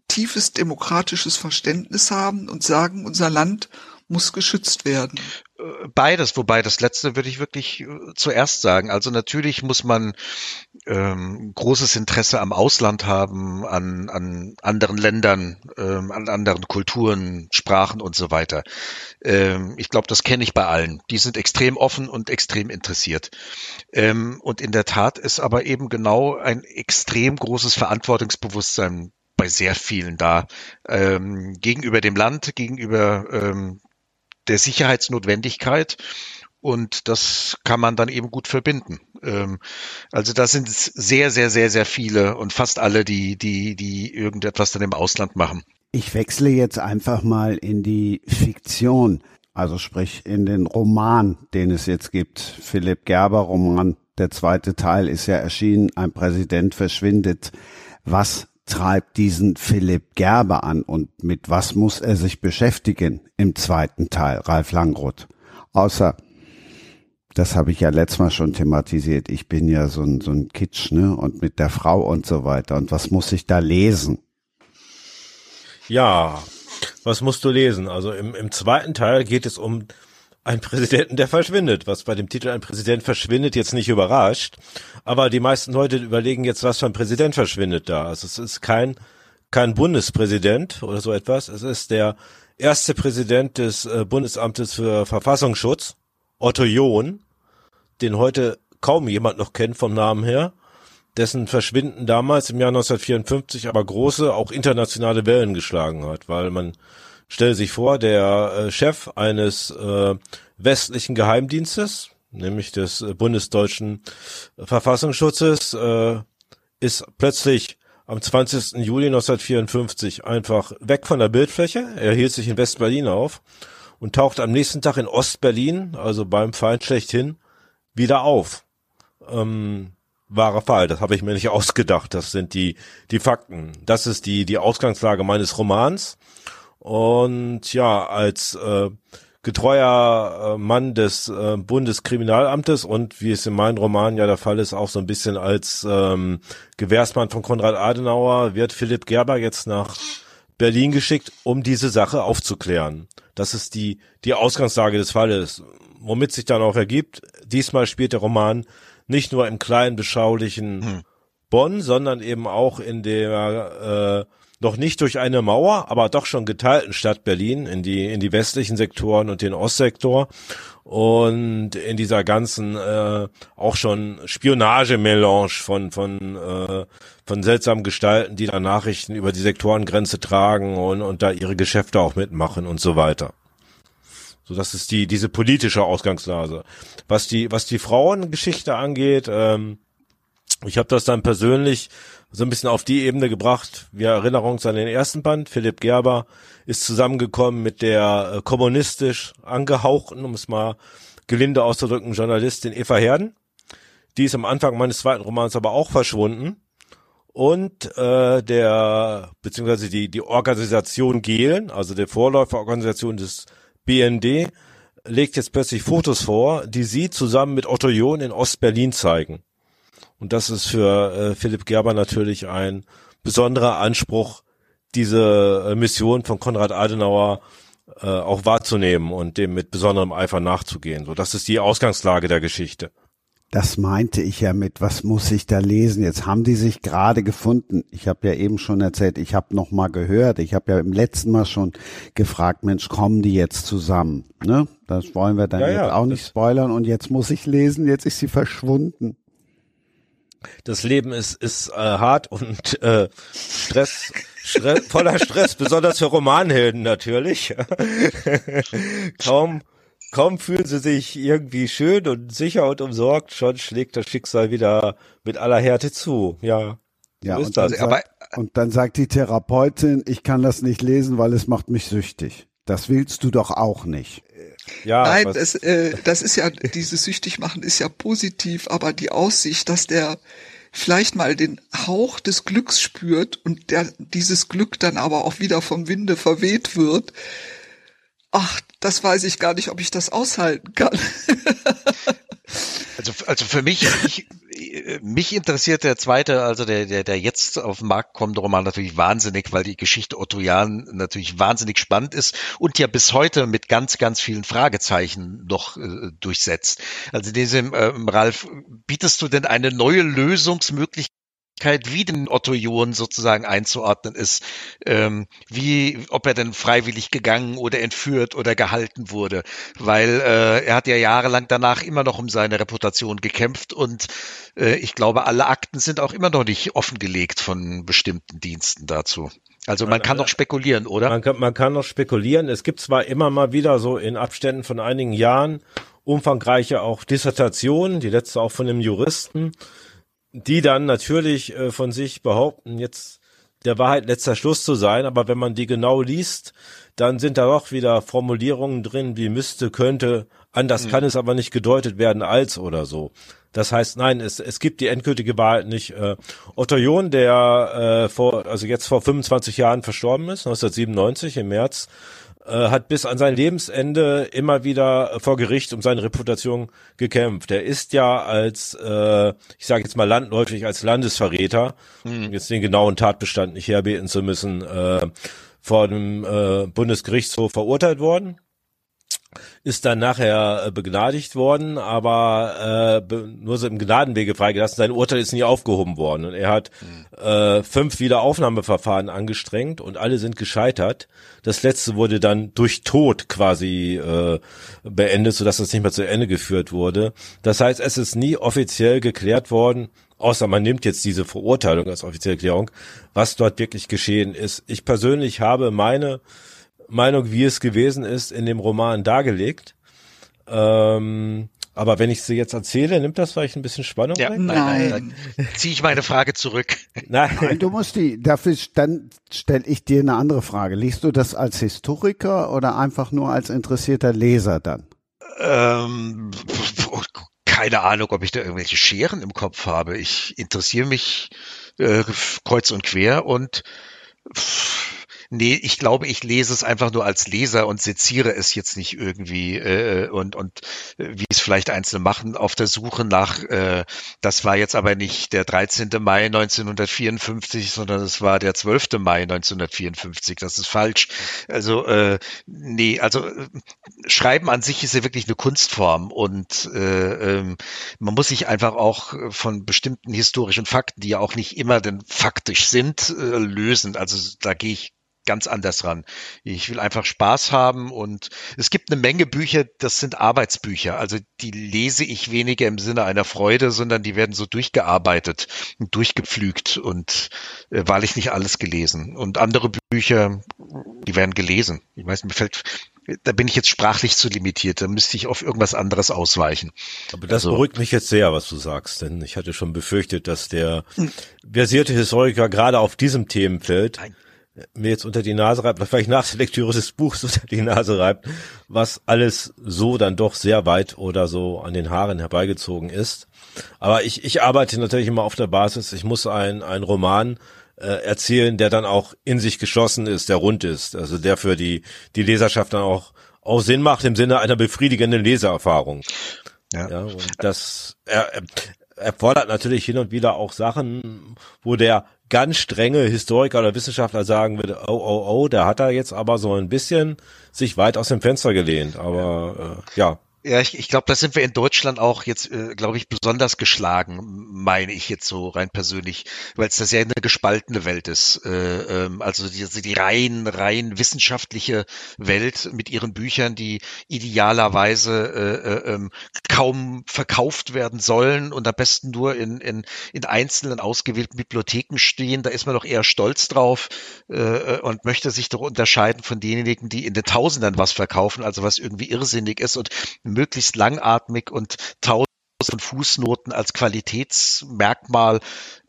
tiefes demokratisches Verständnis haben und sagen, unser Land muss geschützt werden? Beides, wobei das letzte würde ich wirklich äh, zuerst sagen. Also natürlich muss man ähm, großes Interesse am Ausland haben, an, an anderen Ländern, ähm, an anderen Kulturen, Sprachen und so weiter. Ähm, ich glaube, das kenne ich bei allen. Die sind extrem offen und extrem interessiert. Ähm, und in der Tat ist aber eben genau ein extrem großes Verantwortungsbewusstsein bei sehr vielen da ähm, gegenüber dem Land, gegenüber ähm, der Sicherheitsnotwendigkeit und das kann man dann eben gut verbinden. Ähm, also das sind sehr, sehr, sehr, sehr viele und fast alle, die, die, die irgendetwas dann im Ausland machen. Ich wechsle jetzt einfach mal in die Fiktion, also sprich in den Roman, den es jetzt gibt. Philipp Gerber Roman, der zweite Teil ist ja erschienen, ein Präsident verschwindet. Was treibt diesen Philipp Gerber an und mit was muss er sich beschäftigen im zweiten Teil, Ralf Langroth? Außer, das habe ich ja letztes Mal schon thematisiert, ich bin ja so ein, so ein Kitsch, ne, und mit der Frau und so weiter. Und was muss ich da lesen? Ja, was musst du lesen? Also im, im zweiten Teil geht es um einen Präsidenten, der verschwindet, was bei dem Titel ein Präsident verschwindet jetzt nicht überrascht. Aber die meisten Leute überlegen jetzt, was für ein Präsident verschwindet da. Also es ist kein, kein Bundespräsident oder so etwas. Es ist der erste Präsident des äh, Bundesamtes für Verfassungsschutz, Otto John, den heute kaum jemand noch kennt vom Namen her, dessen Verschwinden damals im Jahr 1954 aber große, auch internationale Wellen geschlagen hat, weil man Stell sich vor, der äh, Chef eines äh, westlichen Geheimdienstes, nämlich des äh, bundesdeutschen Verfassungsschutzes, äh, ist plötzlich am 20. Juli 1954 einfach weg von der Bildfläche. Er hielt sich in West-Berlin auf und taucht am nächsten Tag in Ost-Berlin, also beim Feind schlechthin, wieder auf. Ähm, wahrer Fall, das habe ich mir nicht ausgedacht, das sind die, die Fakten. Das ist die, die Ausgangslage meines Romans. Und ja, als äh, getreuer äh, Mann des äh, Bundeskriminalamtes und wie es in meinem Roman ja der Fall ist, auch so ein bisschen als ähm, Gewährsmann von Konrad Adenauer, wird Philipp Gerber jetzt nach Berlin geschickt, um diese Sache aufzuklären. Das ist die, die Ausgangslage des Falles. Womit sich dann auch ergibt, diesmal spielt der Roman nicht nur im kleinen, beschaulichen hm. Bonn, sondern eben auch in der äh, noch nicht durch eine Mauer, aber doch schon geteilten Stadt Berlin in die in die westlichen Sektoren und den Ostsektor und in dieser ganzen äh, auch schon Spionagemelange von von äh, von seltsamen Gestalten, die da Nachrichten über die Sektorengrenze tragen und und da ihre Geschäfte auch mitmachen und so weiter. So, das ist die diese politische Ausgangslage. Was die was die Frauengeschichte angeht, ähm, ich habe das dann persönlich so ein bisschen auf die Ebene gebracht. Wir erinnern uns an den ersten Band. Philipp Gerber ist zusammengekommen mit der äh, kommunistisch angehauchten, um es mal gelinde auszudrücken, Journalistin Eva Herden. Die ist am Anfang meines zweiten Romans aber auch verschwunden. Und äh, der, beziehungsweise die, die Organisation Gehlen, also der Vorläuferorganisation des BND, legt jetzt plötzlich Fotos vor, die sie zusammen mit Otto John in Ostberlin zeigen. Und das ist für äh, Philipp Gerber natürlich ein besonderer Anspruch, diese äh, Mission von Konrad Adenauer äh, auch wahrzunehmen und dem mit besonderem Eifer nachzugehen. So, das ist die Ausgangslage der Geschichte. Das meinte ich ja mit, was muss ich da lesen? Jetzt haben die sich gerade gefunden. Ich habe ja eben schon erzählt, ich habe noch mal gehört. Ich habe ja im letzten Mal schon gefragt, Mensch, kommen die jetzt zusammen? Ne? Das wollen wir dann ja, jetzt ja, auch nicht spoilern. Und jetzt muss ich lesen, jetzt ist sie verschwunden das Leben ist, ist äh, hart und äh, Stress, Stress, voller Stress, besonders für Romanhelden natürlich. kaum, kaum fühlen sie sich irgendwie schön und sicher und umsorgt, schon schlägt das Schicksal wieder mit aller Härte zu. Ja, ja und, dann sagt, und dann sagt die Therapeutin, ich kann das nicht lesen, weil es macht mich süchtig. Das willst du doch auch nicht. Ja, Nein, das, äh, das ist ja, dieses süchtig machen ist ja positiv, aber die Aussicht, dass der vielleicht mal den Hauch des Glücks spürt und der, dieses Glück dann aber auch wieder vom Winde verweht wird, ach, das weiß ich gar nicht, ob ich das aushalten kann. Also, also für mich, ich, mich interessiert der zweite, also der, der, der jetzt auf den Markt kommende Roman natürlich wahnsinnig, weil die Geschichte Otto Jahn natürlich wahnsinnig spannend ist und ja bis heute mit ganz, ganz vielen Fragezeichen noch äh, durchsetzt. Also diesem, äh, Ralf, bietest du denn eine neue Lösungsmöglichkeit wie den Otto John sozusagen einzuordnen ist, ähm, wie, ob er denn freiwillig gegangen oder entführt oder gehalten wurde, weil äh, er hat ja jahrelang danach immer noch um seine Reputation gekämpft und äh, ich glaube, alle Akten sind auch immer noch nicht offengelegt von bestimmten Diensten dazu. Also man kann noch spekulieren, oder? Man kann, man kann noch spekulieren. Es gibt zwar immer mal wieder so in Abständen von einigen Jahren umfangreiche auch Dissertation, die letzte auch von einem Juristen, die dann natürlich äh, von sich behaupten, jetzt der Wahrheit letzter Schluss zu sein, aber wenn man die genau liest, dann sind da doch wieder Formulierungen drin, wie müsste, könnte, anders mhm. kann es aber nicht gedeutet werden als oder so. Das heißt, nein, es, es gibt die endgültige Wahrheit nicht. Äh, Otto John, der äh, vor, also jetzt vor 25 Jahren verstorben ist, 1997 im März, hat bis an sein Lebensende immer wieder vor Gericht um seine Reputation gekämpft. Er ist ja als, äh, ich sage jetzt mal landläufig als Landesverräter, mhm. jetzt den genauen Tatbestand nicht herbeten zu müssen, äh, vor dem äh, Bundesgerichtshof verurteilt worden ist dann nachher äh, begnadigt worden, aber äh, nur so im Gnadenwege freigelassen. Sein Urteil ist nie aufgehoben worden und er hat mhm. äh, fünf Wiederaufnahmeverfahren angestrengt und alle sind gescheitert. Das letzte wurde dann durch Tod quasi äh, beendet, sodass das nicht mehr zu Ende geführt wurde. Das heißt, es ist nie offiziell geklärt worden, außer man nimmt jetzt diese Verurteilung als offizielle Klärung, was dort wirklich geschehen ist. Ich persönlich habe meine Meinung, wie es gewesen ist, in dem Roman dargelegt. Ähm, aber wenn ich sie jetzt erzähle, nimmt das vielleicht ein bisschen Spannung ja, weg? Nein, nein, nein. Dann ziehe ich meine Frage zurück. Nein. nein, du musst die, dafür, dann stelle ich dir eine andere Frage. Liest du das als Historiker oder einfach nur als interessierter Leser dann? Ähm, keine Ahnung, ob ich da irgendwelche Scheren im Kopf habe. Ich interessiere mich äh, kreuz und quer und pff, Nee, ich glaube, ich lese es einfach nur als Leser und seziere es jetzt nicht irgendwie äh, und, und äh, wie es vielleicht Einzelne machen auf der Suche nach, äh, das war jetzt aber nicht der 13. Mai 1954, sondern es war der 12. Mai 1954. Das ist falsch. Also, äh, nee, also äh, Schreiben an sich ist ja wirklich eine Kunstform und äh, ähm, man muss sich einfach auch von bestimmten historischen Fakten, die ja auch nicht immer denn faktisch sind, äh, lösen. Also da gehe ich ganz anders ran. Ich will einfach Spaß haben und es gibt eine Menge Bücher, das sind Arbeitsbücher. Also die lese ich weniger im Sinne einer Freude, sondern die werden so durchgearbeitet und durchgepflügt und äh, wahrlich nicht alles gelesen. Und andere Bücher, die werden gelesen. Ich weiß, mir fällt da bin ich jetzt sprachlich zu limitiert, da müsste ich auf irgendwas anderes ausweichen. Aber das also, beruhigt mich jetzt sehr, was du sagst, denn ich hatte schon befürchtet, dass der versierte Historiker gerade auf diesem Themenfeld Nein mir jetzt unter die Nase reibt, oder vielleicht nach der Lektüre des Buchs unter die Nase reibt, was alles so dann doch sehr weit oder so an den Haaren herbeigezogen ist. Aber ich, ich arbeite natürlich immer auf der Basis, ich muss ein, ein Roman äh, erzählen, der dann auch in sich geschlossen ist, der rund ist, also der für die, die Leserschaft dann auch, auch Sinn macht im Sinne einer befriedigenden Leseerfahrung. Ja. ja und das er, erfordert natürlich hin und wieder auch Sachen, wo der ganz strenge Historiker oder Wissenschaftler sagen würde, oh, oh, oh, der hat da jetzt aber so ein bisschen sich weit aus dem Fenster gelehnt. Aber äh, ja, ja, ich, ich glaube, da sind wir in Deutschland auch jetzt, äh, glaube ich, besonders geschlagen, meine ich jetzt so rein persönlich, weil es das ja eine gespaltene Welt ist. Äh, ähm, also die, also die rein, rein wissenschaftliche Welt mit ihren Büchern, die idealerweise äh, äh, ähm, kaum verkauft werden sollen und am besten nur in, in, in einzelnen ausgewählten Bibliotheken stehen. Da ist man doch eher stolz drauf äh, äh, und möchte sich doch unterscheiden von denjenigen, die in den Tausenden was verkaufen, also was irgendwie irrsinnig ist und möglichst langatmig und tausend von Fußnoten als Qualitätsmerkmal,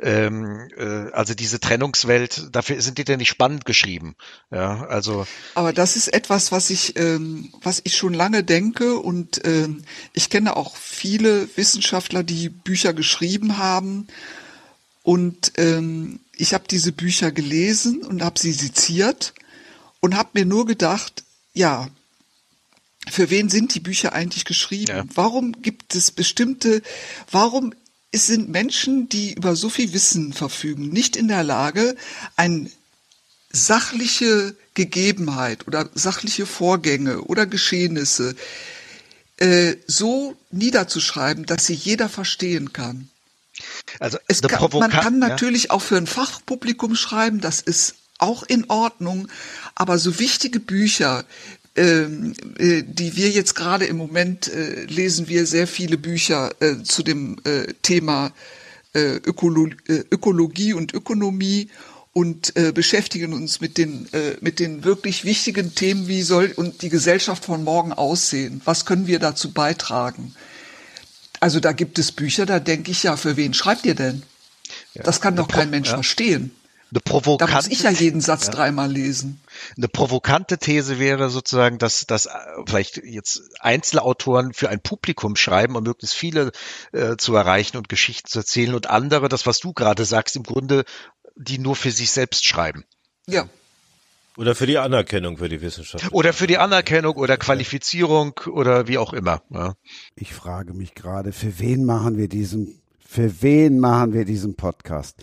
ähm, äh, also diese Trennungswelt, dafür sind die denn nicht spannend geschrieben. Ja, also. Aber das ist etwas, was ich, ähm, was ich schon lange denke und ähm, ich kenne auch viele Wissenschaftler, die Bücher geschrieben haben und ähm, ich habe diese Bücher gelesen und habe sie seziert und habe mir nur gedacht, ja, für wen sind die Bücher eigentlich geschrieben? Ja. Warum gibt es bestimmte, warum sind Menschen, die über so viel Wissen verfügen, nicht in der Lage, eine sachliche Gegebenheit oder sachliche Vorgänge oder Geschehnisse äh, so niederzuschreiben, dass sie jeder verstehen kann? Also es kann, man kann natürlich ja. auch für ein Fachpublikum schreiben, das ist auch in Ordnung, aber so wichtige Bücher die wir jetzt gerade im Moment äh, lesen wir sehr viele Bücher äh, zu dem äh, Thema äh, Ökolo äh, Ökologie und Ökonomie und äh, beschäftigen uns mit den äh, mit den wirklich wichtigen Themen, wie soll und die Gesellschaft von morgen aussehen? Was können wir dazu beitragen? Also da gibt es Bücher, da denke ich ja, für wen schreibt ihr denn? Ja, das kann doch kein Mensch ja. verstehen. Eine provokante, da muss ich ja jeden Satz ja. dreimal lesen. Eine provokante These wäre sozusagen, dass, dass äh, vielleicht jetzt Einzelautoren für ein Publikum schreiben, um möglichst viele äh, zu erreichen und Geschichten zu erzählen und andere, das, was du gerade sagst, im Grunde, die nur für sich selbst schreiben. Ja. Oder für die Anerkennung für die Wissenschaft. Oder für die Anerkennung oder Qualifizierung oder wie auch immer. Ja. Ich frage mich gerade, für wen machen wir diesen, für wen machen wir diesen Podcast?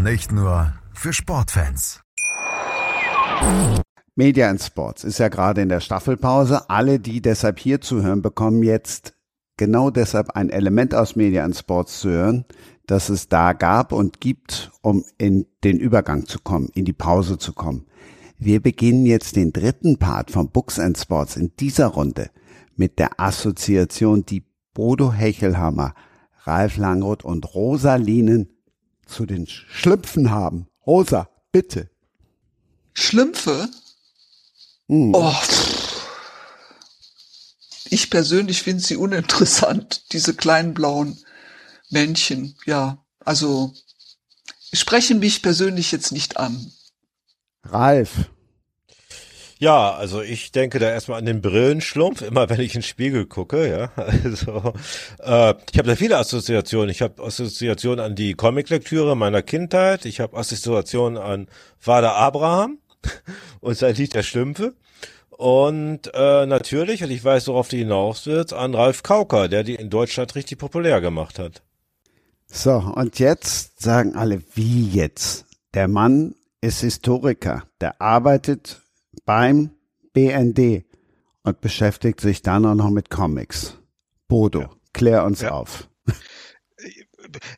Nicht nur für Sportfans. Media and Sports ist ja gerade in der Staffelpause. Alle, die deshalb hier zuhören, bekommen jetzt genau deshalb ein Element aus Media and Sports zu hören, das es da gab und gibt, um in den Übergang zu kommen, in die Pause zu kommen. Wir beginnen jetzt den dritten Part von Books and Sports in dieser Runde mit der Assoziation, die Bodo Hechelhammer, Ralf Langroth und Rosa Lienen zu den Schlümpfen haben. Rosa, bitte. Schlümpfe? Hm. Oh. Ich persönlich finde sie uninteressant, diese kleinen blauen Männchen. Ja, also sprechen mich persönlich jetzt nicht an. Ralf. Ja, also ich denke da erstmal an den Brillenschlumpf, immer wenn ich in den Spiegel gucke, ja. Also äh, ich habe da viele Assoziationen. Ich habe Assoziationen an die Comiclektüre meiner Kindheit, ich habe Assoziationen an Vater Abraham und sein Lied der Schlümpfe. Und äh, natürlich, und ich weiß, worauf die hinaus wird, an Ralf Kauker, der die in Deutschland richtig populär gemacht hat. So, und jetzt sagen alle, wie jetzt? Der Mann ist Historiker, der arbeitet beim BND und beschäftigt sich dann auch noch mit Comics. Bodo, ja. klär uns ja. auf.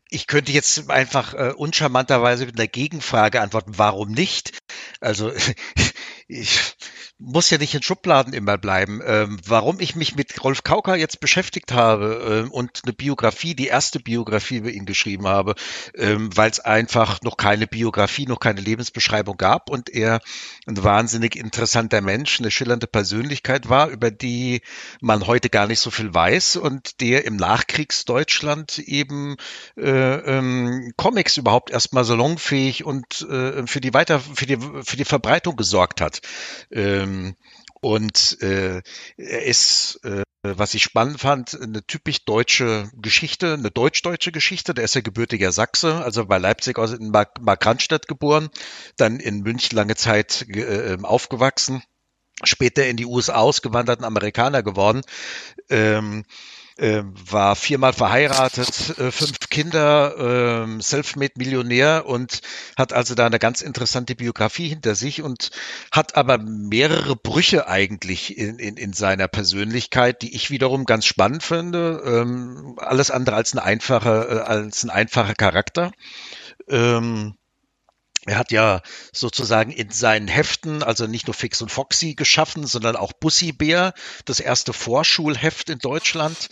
Ich könnte jetzt einfach äh, uncharmanterweise mit einer Gegenfrage antworten, warum nicht? Also ich, muss ja nicht in Schubladen immer bleiben. Ähm, warum ich mich mit Rolf Kauka jetzt beschäftigt habe ähm, und eine Biografie, die erste Biografie über ihn geschrieben habe, ähm, weil es einfach noch keine Biografie, noch keine Lebensbeschreibung gab und er ein wahnsinnig interessanter Mensch, eine schillernde Persönlichkeit war, über die man heute gar nicht so viel weiß und der im Nachkriegsdeutschland eben äh, ähm, Comics überhaupt erstmal salonfähig und äh, für die weiter für die für die Verbreitung gesorgt hat. Ähm, ähm, und äh, er ist, äh, was ich spannend fand, eine typisch deutsche Geschichte, eine deutsch-deutsche Geschichte. Der ist ja gebürtiger Sachse, also bei Leipzig aus in Mark Markranstädt geboren, dann in München lange Zeit äh, aufgewachsen, später in die USA ausgewandert, ein Amerikaner geworden. Ähm, äh, war viermal verheiratet, äh, fünf Kinder, äh, Selfmade-Millionär und hat also da eine ganz interessante Biografie hinter sich und hat aber mehrere Brüche eigentlich in, in, in seiner Persönlichkeit, die ich wiederum ganz spannend finde. Ähm, alles andere als ein einfacher, äh, als ein einfacher Charakter. Ähm, er hat ja sozusagen in seinen Heften, also nicht nur Fix und Foxy geschaffen, sondern auch Bussi Bär, das erste Vorschulheft in Deutschland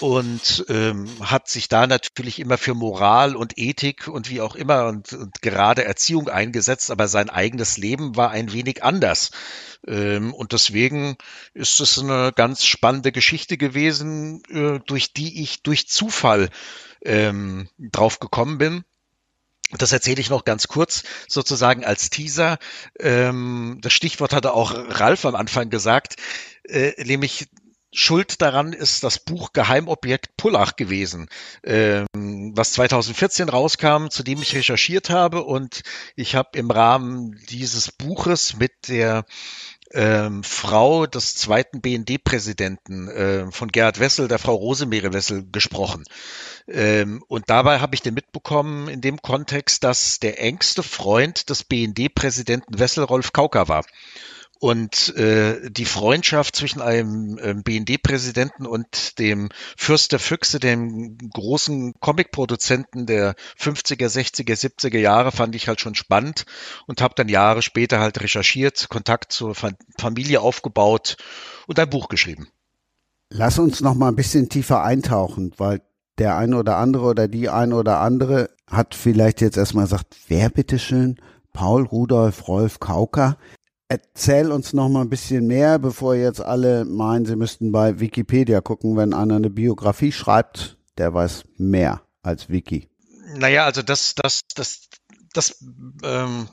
und ähm, hat sich da natürlich immer für Moral und Ethik und wie auch immer und, und gerade Erziehung eingesetzt, aber sein eigenes Leben war ein wenig anders. Ähm, und deswegen ist es eine ganz spannende Geschichte gewesen, äh, durch die ich durch Zufall ähm, drauf gekommen bin das erzähle ich noch ganz kurz, sozusagen als Teaser. Ähm, das Stichwort hatte auch Ralf am Anfang gesagt, äh, nämlich Schuld daran ist das Buch Geheimobjekt Pullach gewesen, ähm, was 2014 rauskam, zu dem ich recherchiert habe und ich habe im Rahmen dieses Buches mit der ähm, Frau des zweiten BND-Präsidenten äh, von Gerhard Wessel, der Frau Rosemere Wessel, gesprochen. Ähm, und dabei habe ich den mitbekommen in dem Kontext, dass der engste Freund des BND-Präsidenten Wessel Rolf Kauka war. Und äh, die Freundschaft zwischen einem äh, BND-Präsidenten und dem Fürst der Füchse, dem großen Comic-Produzenten der 50er, 60er, 70er Jahre, fand ich halt schon spannend und habe dann Jahre später halt recherchiert, Kontakt zur Familie aufgebaut und ein Buch geschrieben. Lass uns noch mal ein bisschen tiefer eintauchen, weil der eine oder andere oder die eine oder andere hat vielleicht jetzt erstmal gesagt, wer bitteschön? Paul Rudolf Rolf Kauker. Erzähl uns noch mal ein bisschen mehr, bevor jetzt alle meinen, sie müssten bei Wikipedia gucken, wenn einer eine Biografie schreibt, der weiß mehr als Wiki. Naja, also das, das, das, das ähm,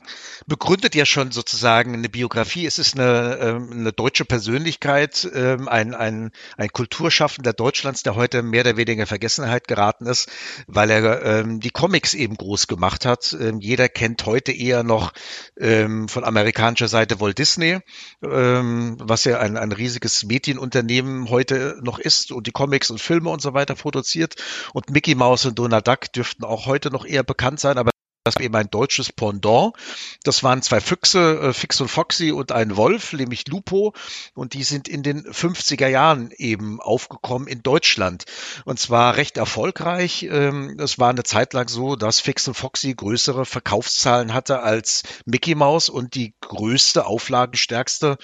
begründet ja schon sozusagen eine Biografie. Es ist eine, ähm, eine deutsche Persönlichkeit, ähm, ein, ein, ein Kulturschaffender Deutschlands, der heute mehr oder weniger Vergessenheit geraten ist, weil er ähm, die Comics eben groß gemacht hat. Ähm, jeder kennt heute eher noch ähm, von amerikanischer Seite Walt Disney, ähm, was ja ein, ein riesiges Medienunternehmen heute noch ist und die Comics und Filme und so weiter produziert. Und Mickey Mouse und Donald Duck dürften auch heute noch eher bekannt sein, aber das war eben ein deutsches Pendant. Das waren zwei Füchse, äh, Fix und Foxy und ein Wolf, nämlich Lupo. Und die sind in den 50er Jahren eben aufgekommen in Deutschland. Und zwar recht erfolgreich. Ähm, es war eine Zeit lang so, dass Fix und Foxy größere Verkaufszahlen hatte als Mickey Mouse und die größte, auflagenstärkste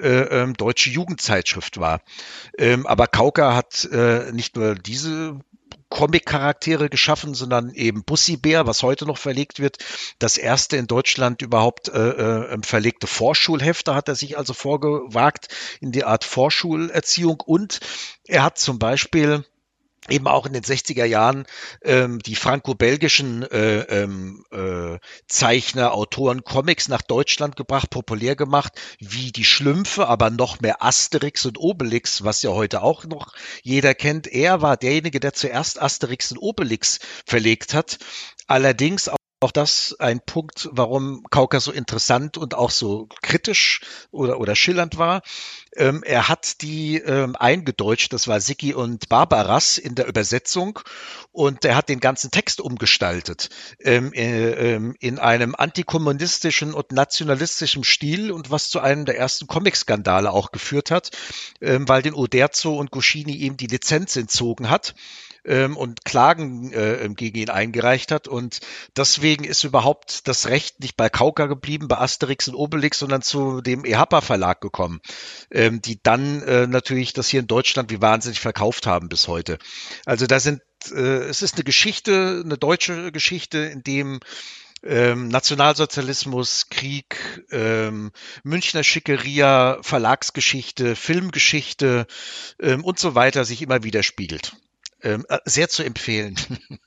äh, ähm, deutsche Jugendzeitschrift war. Ähm, aber Kauka hat äh, nicht nur diese Comic-Charaktere geschaffen, sondern eben Bussi Bär, was heute noch verlegt wird. Das erste in Deutschland überhaupt äh, äh, verlegte Vorschulhefte hat er sich also vorgewagt in die Art Vorschulerziehung und er hat zum Beispiel eben auch in den 60er Jahren ähm, die franco-belgischen äh, ähm, äh, Zeichner, Autoren Comics nach Deutschland gebracht, populär gemacht, wie die Schlümpfe, aber noch mehr Asterix und Obelix, was ja heute auch noch jeder kennt. Er war derjenige, der zuerst Asterix und Obelix verlegt hat. Allerdings auch das ein Punkt, warum Kauka so interessant und auch so kritisch oder, oder schillernd war. Ähm, er hat die ähm, eingedeutscht, das war Siki und Barbaras in der Übersetzung und er hat den ganzen Text umgestaltet ähm, äh, ähm, in einem antikommunistischen und nationalistischen Stil und was zu einem der ersten Comic-Skandale auch geführt hat, ähm, weil den Uderzo und Goscini ihm die Lizenz entzogen hat ähm, und Klagen äh, gegen ihn eingereicht hat. Und deswegen ist überhaupt das Recht nicht bei Kauka geblieben, bei Asterix und Obelix, sondern zu dem EHAPA Verlag gekommen, ähm, die dann äh, natürlich das hier in Deutschland wie wahnsinnig verkauft haben bis heute. Also da sind, äh, es ist eine Geschichte, eine deutsche Geschichte, in dem ähm, Nationalsozialismus, Krieg, ähm, Münchner Schickeria, Verlagsgeschichte, Filmgeschichte ähm, und so weiter sich immer widerspiegelt ähm, äh, sehr zu empfehlen.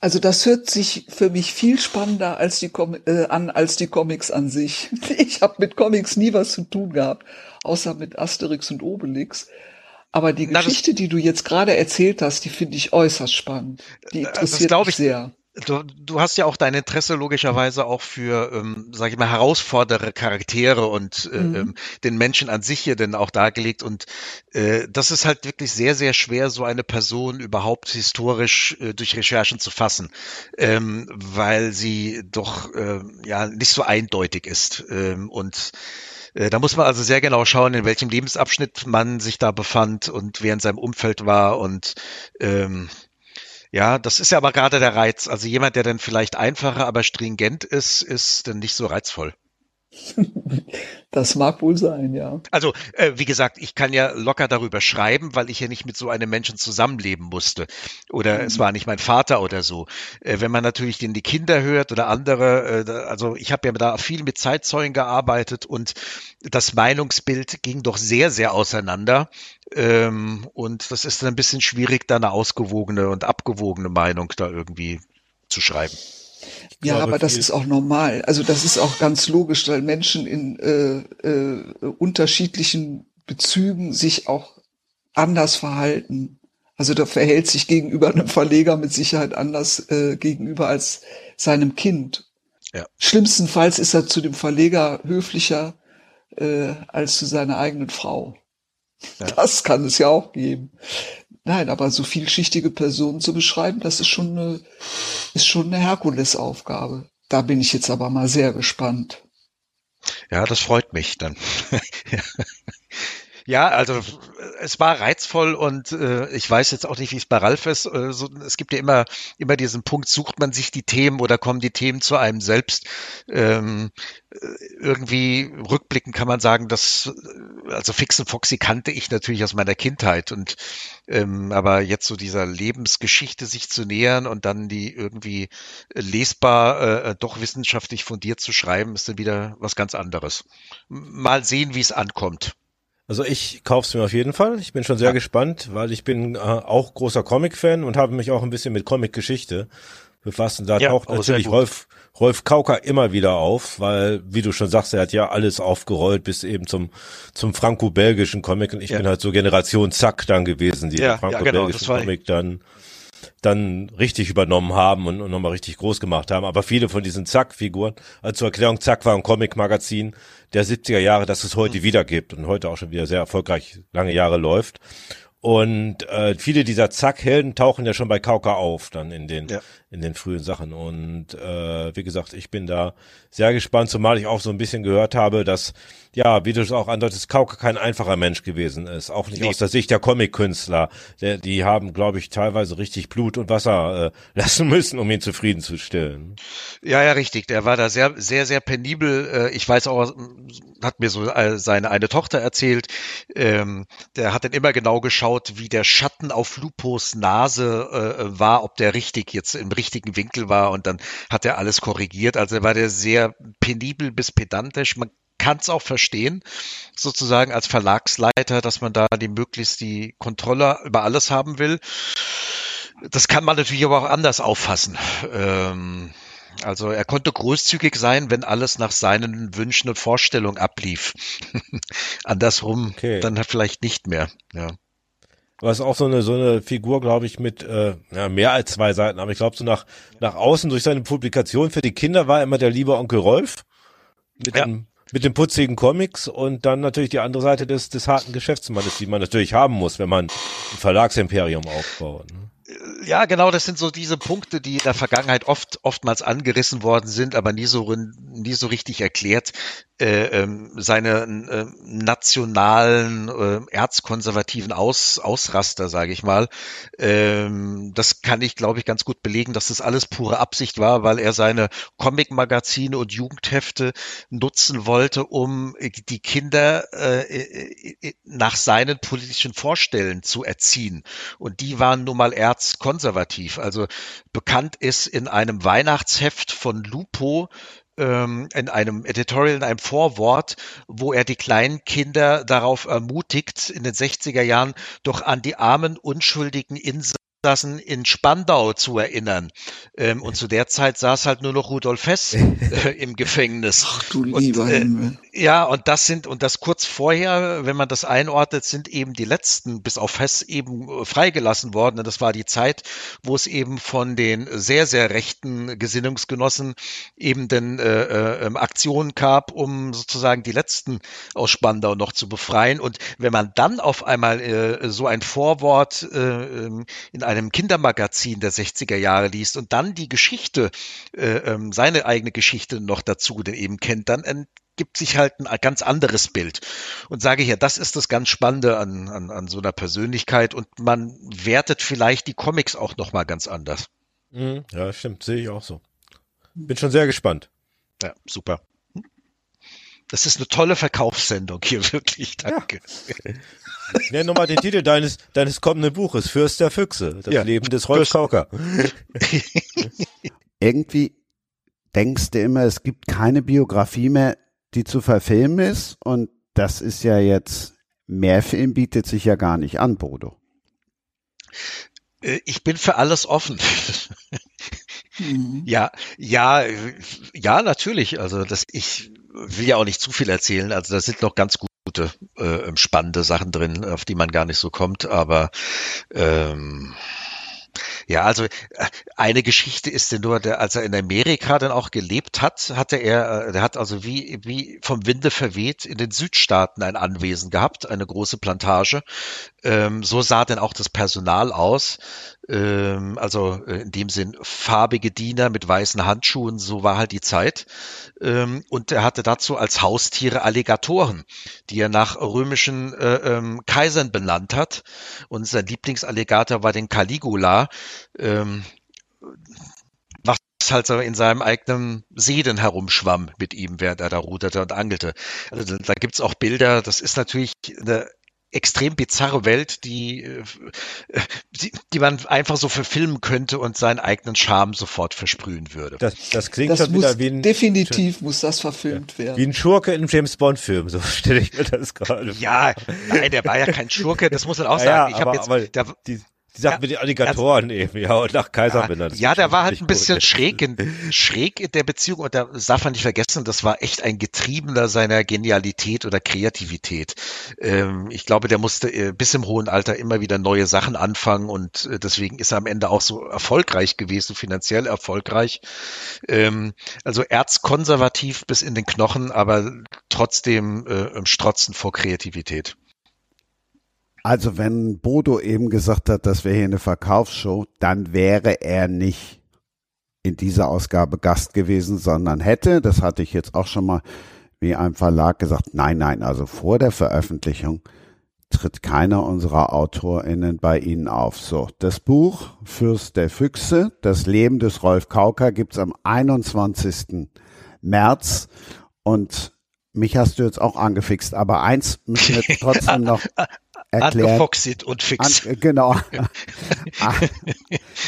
Also das hört sich für mich viel spannender als die Com äh, an als die Comics an sich. Ich habe mit Comics nie was zu tun gehabt, außer mit Asterix und Obelix. Aber die Na, Geschichte, die du jetzt gerade erzählt hast, die finde ich äußerst spannend. Die äh, interessiert mich sehr. Du, du hast ja auch dein Interesse logischerweise auch für, ähm, sage ich mal, herausfordere Charaktere und äh, mhm. ähm, den Menschen an sich hier denn auch dargelegt. Und äh, das ist halt wirklich sehr, sehr schwer, so eine Person überhaupt historisch äh, durch Recherchen zu fassen, ähm, weil sie doch äh, ja nicht so eindeutig ist. Ähm, und äh, da muss man also sehr genau schauen, in welchem Lebensabschnitt man sich da befand und wer in seinem Umfeld war und ähm, ja, das ist ja aber gerade der Reiz. Also jemand, der dann vielleicht einfacher, aber stringent ist, ist dann nicht so reizvoll. Das mag wohl sein, ja. Also, äh, wie gesagt, ich kann ja locker darüber schreiben, weil ich ja nicht mit so einem Menschen zusammenleben musste. Oder mhm. es war nicht mein Vater oder so. Äh, wenn man natürlich den die Kinder hört oder andere, äh, also ich habe ja da viel mit Zeitzeugen gearbeitet und das Meinungsbild ging doch sehr, sehr auseinander. Ähm, und das ist dann ein bisschen schwierig, da eine ausgewogene und abgewogene Meinung da irgendwie zu schreiben. Ja, aber das ist auch normal. Also das ist auch ganz logisch, weil Menschen in äh, äh, unterschiedlichen Bezügen sich auch anders verhalten. Also da verhält sich gegenüber einem Verleger mit Sicherheit anders äh, gegenüber als seinem Kind. Ja. Schlimmstenfalls ist er zu dem Verleger höflicher äh, als zu seiner eigenen Frau. Ja. Das kann es ja auch geben. Nein, aber so vielschichtige Personen zu beschreiben, das ist schon eine, ist schon eine Herkulesaufgabe. Da bin ich jetzt aber mal sehr gespannt. Ja, das freut mich dann. Ja, also es war reizvoll und äh, ich weiß jetzt auch nicht, wie es bei Ralf ist. Äh, so, es gibt ja immer immer diesen Punkt, sucht man sich die Themen oder kommen die Themen zu einem selbst? Ähm, äh, irgendwie rückblicken kann man sagen, dass also Fix und Foxy kannte ich natürlich aus meiner Kindheit und ähm, aber jetzt so dieser Lebensgeschichte sich zu nähern und dann die irgendwie lesbar äh, doch wissenschaftlich fundiert zu schreiben, ist dann wieder was ganz anderes. Mal sehen, wie es ankommt. Also ich kauf's mir auf jeden Fall. Ich bin schon sehr ja. gespannt, weil ich bin äh, auch großer Comic-Fan und habe mich auch ein bisschen mit Comic-Geschichte befasst. Und da ja, taucht natürlich Rolf, Rolf Kauker immer wieder auf, weil, wie du schon sagst, er hat ja alles aufgerollt bis eben zum, zum franco-belgischen Comic. Und ich ja. bin halt so Generation Zack dann gewesen, die ja, franco-belgischen genau, Comic dann dann richtig übernommen haben und, und nochmal richtig groß gemacht haben. Aber viele von diesen Zack-Figuren, also zur Erklärung, Zack war ein Comic-Magazin der 70er Jahre, das es heute wieder gibt und heute auch schon wieder sehr erfolgreich lange Jahre läuft. Und äh, viele dieser Zack-Helden tauchen ja schon bei Kauka auf, dann in den ja. In den frühen Sachen. Und äh, wie gesagt, ich bin da sehr gespannt, zumal ich auch so ein bisschen gehört habe, dass ja, wie du es auch andeutest, Kauka kein einfacher Mensch gewesen ist. Auch nicht nee. aus der Sicht der Comic-Künstler. Die haben, glaube ich, teilweise richtig Blut und Wasser äh, lassen müssen, um ihn zufriedenzustellen. Ja, ja, richtig. Der war da sehr, sehr, sehr penibel. Äh, ich weiß auch, hat mir so äh, seine eine Tochter erzählt. Ähm, der hat dann immer genau geschaut, wie der Schatten auf Lupos Nase äh, war, ob der richtig jetzt im richtigen Winkel war und dann hat er alles korrigiert. Also war der sehr penibel bis pedantisch. Man kann es auch verstehen, sozusagen als Verlagsleiter, dass man da die möglichst die Kontrolle über alles haben will. Das kann man natürlich aber auch anders auffassen. Ähm, also er konnte großzügig sein, wenn alles nach seinen Wünschen und Vorstellungen ablief. Andersrum okay. dann vielleicht nicht mehr. Ja. Was auch so eine so eine Figur, glaube ich, mit äh, ja, mehr als zwei Seiten. Aber ich glaube so nach nach außen durch seine Publikation für die Kinder war immer der liebe Onkel Rolf mit ja. dem mit den putzigen Comics und dann natürlich die andere Seite des, des harten Geschäftsmannes, die man natürlich haben muss, wenn man ein Verlagsimperium aufbaut. Ne? Ja, genau, das sind so diese Punkte, die in der Vergangenheit oft oftmals angerissen worden sind, aber nie so nie so richtig erklärt. Äh, ähm, seine äh, nationalen äh, erzkonservativen Aus, Ausraster, sage ich mal, ähm, das kann ich, glaube ich, ganz gut belegen, dass das alles pure Absicht war, weil er seine Comic-Magazine und Jugendhefte nutzen wollte, um die Kinder äh, nach seinen politischen Vorstellen zu erziehen. Und die waren nun mal erzkonservativ. Also bekannt ist in einem Weihnachtsheft von Lupo ähm, in einem Editorial, in einem Vorwort, wo er die kleinen Kinder darauf ermutigt, in den 60er Jahren doch an die armen, unschuldigen Inseln Insassen in Spandau zu erinnern. Ähm, und zu der Zeit saß halt nur noch Rudolf Hess äh, im Gefängnis. Ach du lieber und, äh, Ja, und das sind, und das kurz vorher, wenn man das einordnet, sind eben die letzten, bis auf Hess eben äh, freigelassen worden. Und das war die Zeit, wo es eben von den sehr, sehr rechten Gesinnungsgenossen eben den äh, äh, ähm, Aktionen gab, um sozusagen die letzten aus Spandau noch zu befreien. Und wenn man dann auf einmal so ein Vorwort äh, ähm, in einem Kindermagazin der 60er Jahre liest und dann die Geschichte, äh, ähm, seine eigene Geschichte noch dazu denn eben kennt, dann gibt sich halt ein ganz anderes Bild. Und sage ich ja, das ist das ganz Spannende an, an, an so einer Persönlichkeit und man wertet vielleicht die Comics auch nochmal ganz anders. Mhm. Ja, stimmt, sehe ich auch so. Bin schon sehr gespannt. Ja, super. Das ist eine tolle Verkaufssendung hier, wirklich. Danke. Ja. Nenn nochmal den Titel deines, deines kommenden Buches, Fürst der Füchse, das ja. Leben des Rolf Kauker. Irgendwie denkst du immer, es gibt keine Biografie mehr, die zu verfilmen ist und das ist ja jetzt, mehr Film bietet sich ja gar nicht an, Bodo. Äh, ich bin für alles offen. Mhm. Ja, ja, ja, natürlich. Also das, ich will ja auch nicht zu viel erzählen. Also da sind noch ganz gute, äh, spannende Sachen drin, auf die man gar nicht so kommt. Aber ähm, Ja, also äh, eine Geschichte ist denn nur, der, als er in Amerika dann auch gelebt hat, hatte er, äh, der hat also wie, wie vom Winde verweht in den Südstaaten ein Anwesen gehabt, eine große Plantage. Ähm, so sah denn auch das Personal aus. Ähm, also äh, in dem Sinn farbige Diener mit weißen Handschuhen, so war halt die Zeit. Ähm, und er hatte dazu als Haustiere Alligatoren, die er nach römischen äh, ähm, Kaisern benannt hat. Und sein Lieblingsalligator war den Caligula. Was halt so in seinem eigenen See dann herumschwamm mit ihm, während er da ruderte und angelte. Also da gibt's auch Bilder, das ist natürlich eine extrem bizarre Welt, die, äh, die, die man einfach so verfilmen könnte und seinen eigenen Charme sofort versprühen würde. Das, das klingt Das schon muss, wieder wie ein, definitiv muss das verfilmt werden. wie ein Schurke in einem James Bond Film, so stelle ich mir das gerade vor. Ja, nein, der war ja kein Schurke, das muss man auch Ja, sagen. ja, ich habe jetzt, aber der, die, die Sache Ja, mit den Alligatoren eben, ja, und nach Kaiser Ja, benannt. ja, der war halt ein bisschen gut. schräg in, schräg in der Beziehung und da darf man nicht vergessen, das war echt ein Getriebener seiner Genialität oder Kreativität. Ähm, ich glaube, der musste äh, bis im hohen Alter immer wieder neue Sachen anfangen und äh, deswegen ist er am Ende auch so erfolgreich gewesen, finanziell erfolgreich. Ähm, also erzkonservativ bis in den Knochen, aber trotzdem äh, strotzend vor Kreativität. Also wenn Bodo eben gesagt hat, das wäre hier eine Verkaufsshow, dann wäre er nicht in dieser Ausgabe Gast gewesen, sondern hätte, das hatte ich jetzt auch schon mal wie einem Verlag gesagt, nein, nein, also vor der Veröffentlichung tritt keiner unserer AutorInnen bei Ihnen auf. So, das Buch Fürst der Füchse, das Leben des Rolf Kauker gibt's am 21. März und mich hast du jetzt auch angefixt, aber eins müssen wir trotzdem noch erklären. Angefoxit und fix. An, genau. Ah,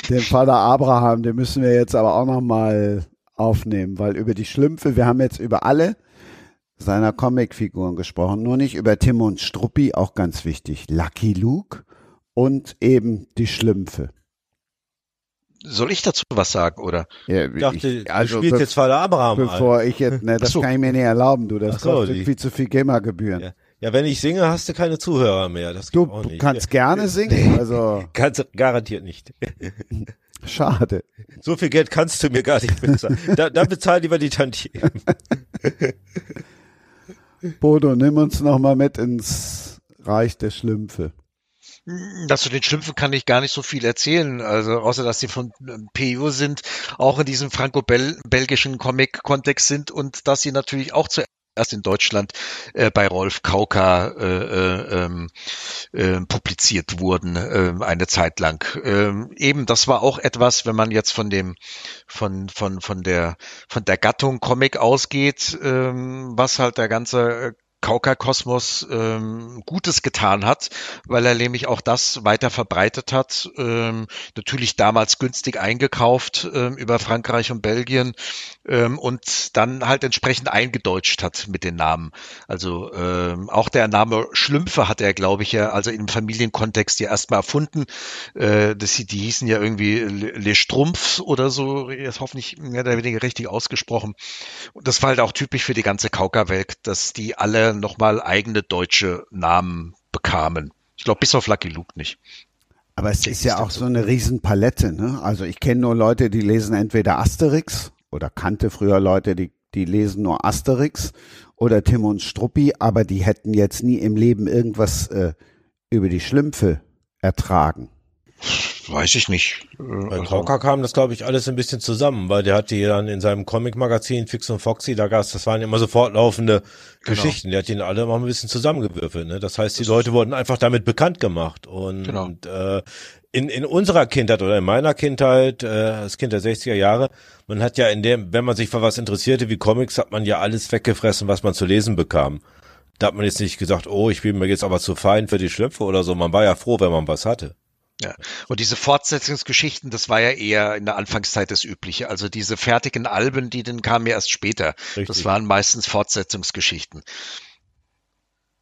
den Vater Abraham, den müssen wir jetzt aber auch noch mal aufnehmen, weil über die Schlümpfe, wir haben jetzt über alle seiner Comicfiguren gesprochen, nur nicht über Tim und Struppi, auch ganz wichtig, Lucky Luke und eben die Schlümpfe. Soll ich dazu was sagen, oder? Ja, Ich dachte, ich- also du spielst be- jetzt Vater Abraham ein. bevor ich jetzt, ne, das so. kann ich mir nicht erlauben, du, das so, kostet die- viel zu viel GEMA-Gebühren. Ja. Ja, wenn ich singe, hast du keine Zuhörer mehr. Das Du geht auch nicht. kannst gerne singen, also Kannst garantiert nicht. schade. So viel Geld kannst du mir gar nicht bezahlen. Da, dann bezahl lieber die Tantiemen. Bodo, nimm uns noch mal mit ins Reich der Schlümpfe. Das zu den Schlümpfen kann ich gar nicht so viel erzählen, also außer dass sie von ähm, PU sind, auch in diesem franco-belgischen Comic-Kontext sind und dass sie natürlich auch zuerst in Deutschland äh, bei Rolf Kauka äh, äh, ähm, äh, publiziert wurden äh, eine Zeit lang. Ähm, eben, das war auch etwas, wenn man jetzt von dem von von von der von der Gattung Comic ausgeht, ähm, was halt der ganze äh, Kauka-Kosmos ähm, Gutes getan hat, weil er nämlich auch das weiter verbreitet hat. Ähm, natürlich damals günstig eingekauft ähm, über Frankreich und Belgien ähm, und dann halt entsprechend eingedeutscht hat mit den Namen. Also ähm, auch der Name Schlümpfe hat er, glaube ich, ja, also im Familienkontext ja erstmal erfunden. Äh, das, die hießen ja irgendwie Le Strumpfs oder so, jetzt hoffentlich mehr oder weniger richtig ausgesprochen. Und das war halt auch typisch für die ganze Kauka-Welt, dass die alle nochmal eigene deutsche Namen bekamen. Ich glaube, bis auf Lucky Luke nicht. Aber es ist ja auch so eine Riesenpalette, ne? Also ich kenne nur Leute, die lesen entweder Asterix oder kannte früher Leute, die, die lesen nur Asterix oder Tim und Struppi, aber die hätten jetzt nie im Leben irgendwas äh, über die Schlümpfe ertragen. Weiß ich nicht. Bei also- Kauka kam das, glaube ich, alles ein bisschen zusammen, weil der hatte ja dann in seinem Comic-Magazin Fix und Foxy, da gab's, das waren immer so fortlaufende Geschichten, der hat die alle mal ein bisschen zusammengewürfelt. Ne? Das heißt, die Leute wurden einfach damit bekannt gemacht. Und, Genau. äh, in, in unserer Kindheit oder in meiner Kindheit, äh, das Kind der 60er Jahre, man hat ja in dem, wenn man sich für was interessierte wie Comics, hat man ja alles weggefressen, was man zu lesen bekam. Da hat man jetzt nicht gesagt, oh, ich bin mir jetzt aber zu fein für die Schlüpfe oder so. Man war ja froh, wenn man was hatte. Ja. Und diese Fortsetzungsgeschichten, das war ja eher in der Anfangszeit das Übliche. Also diese fertigen Alben, die dann kamen ja erst später. Richtig. Das waren meistens Fortsetzungsgeschichten.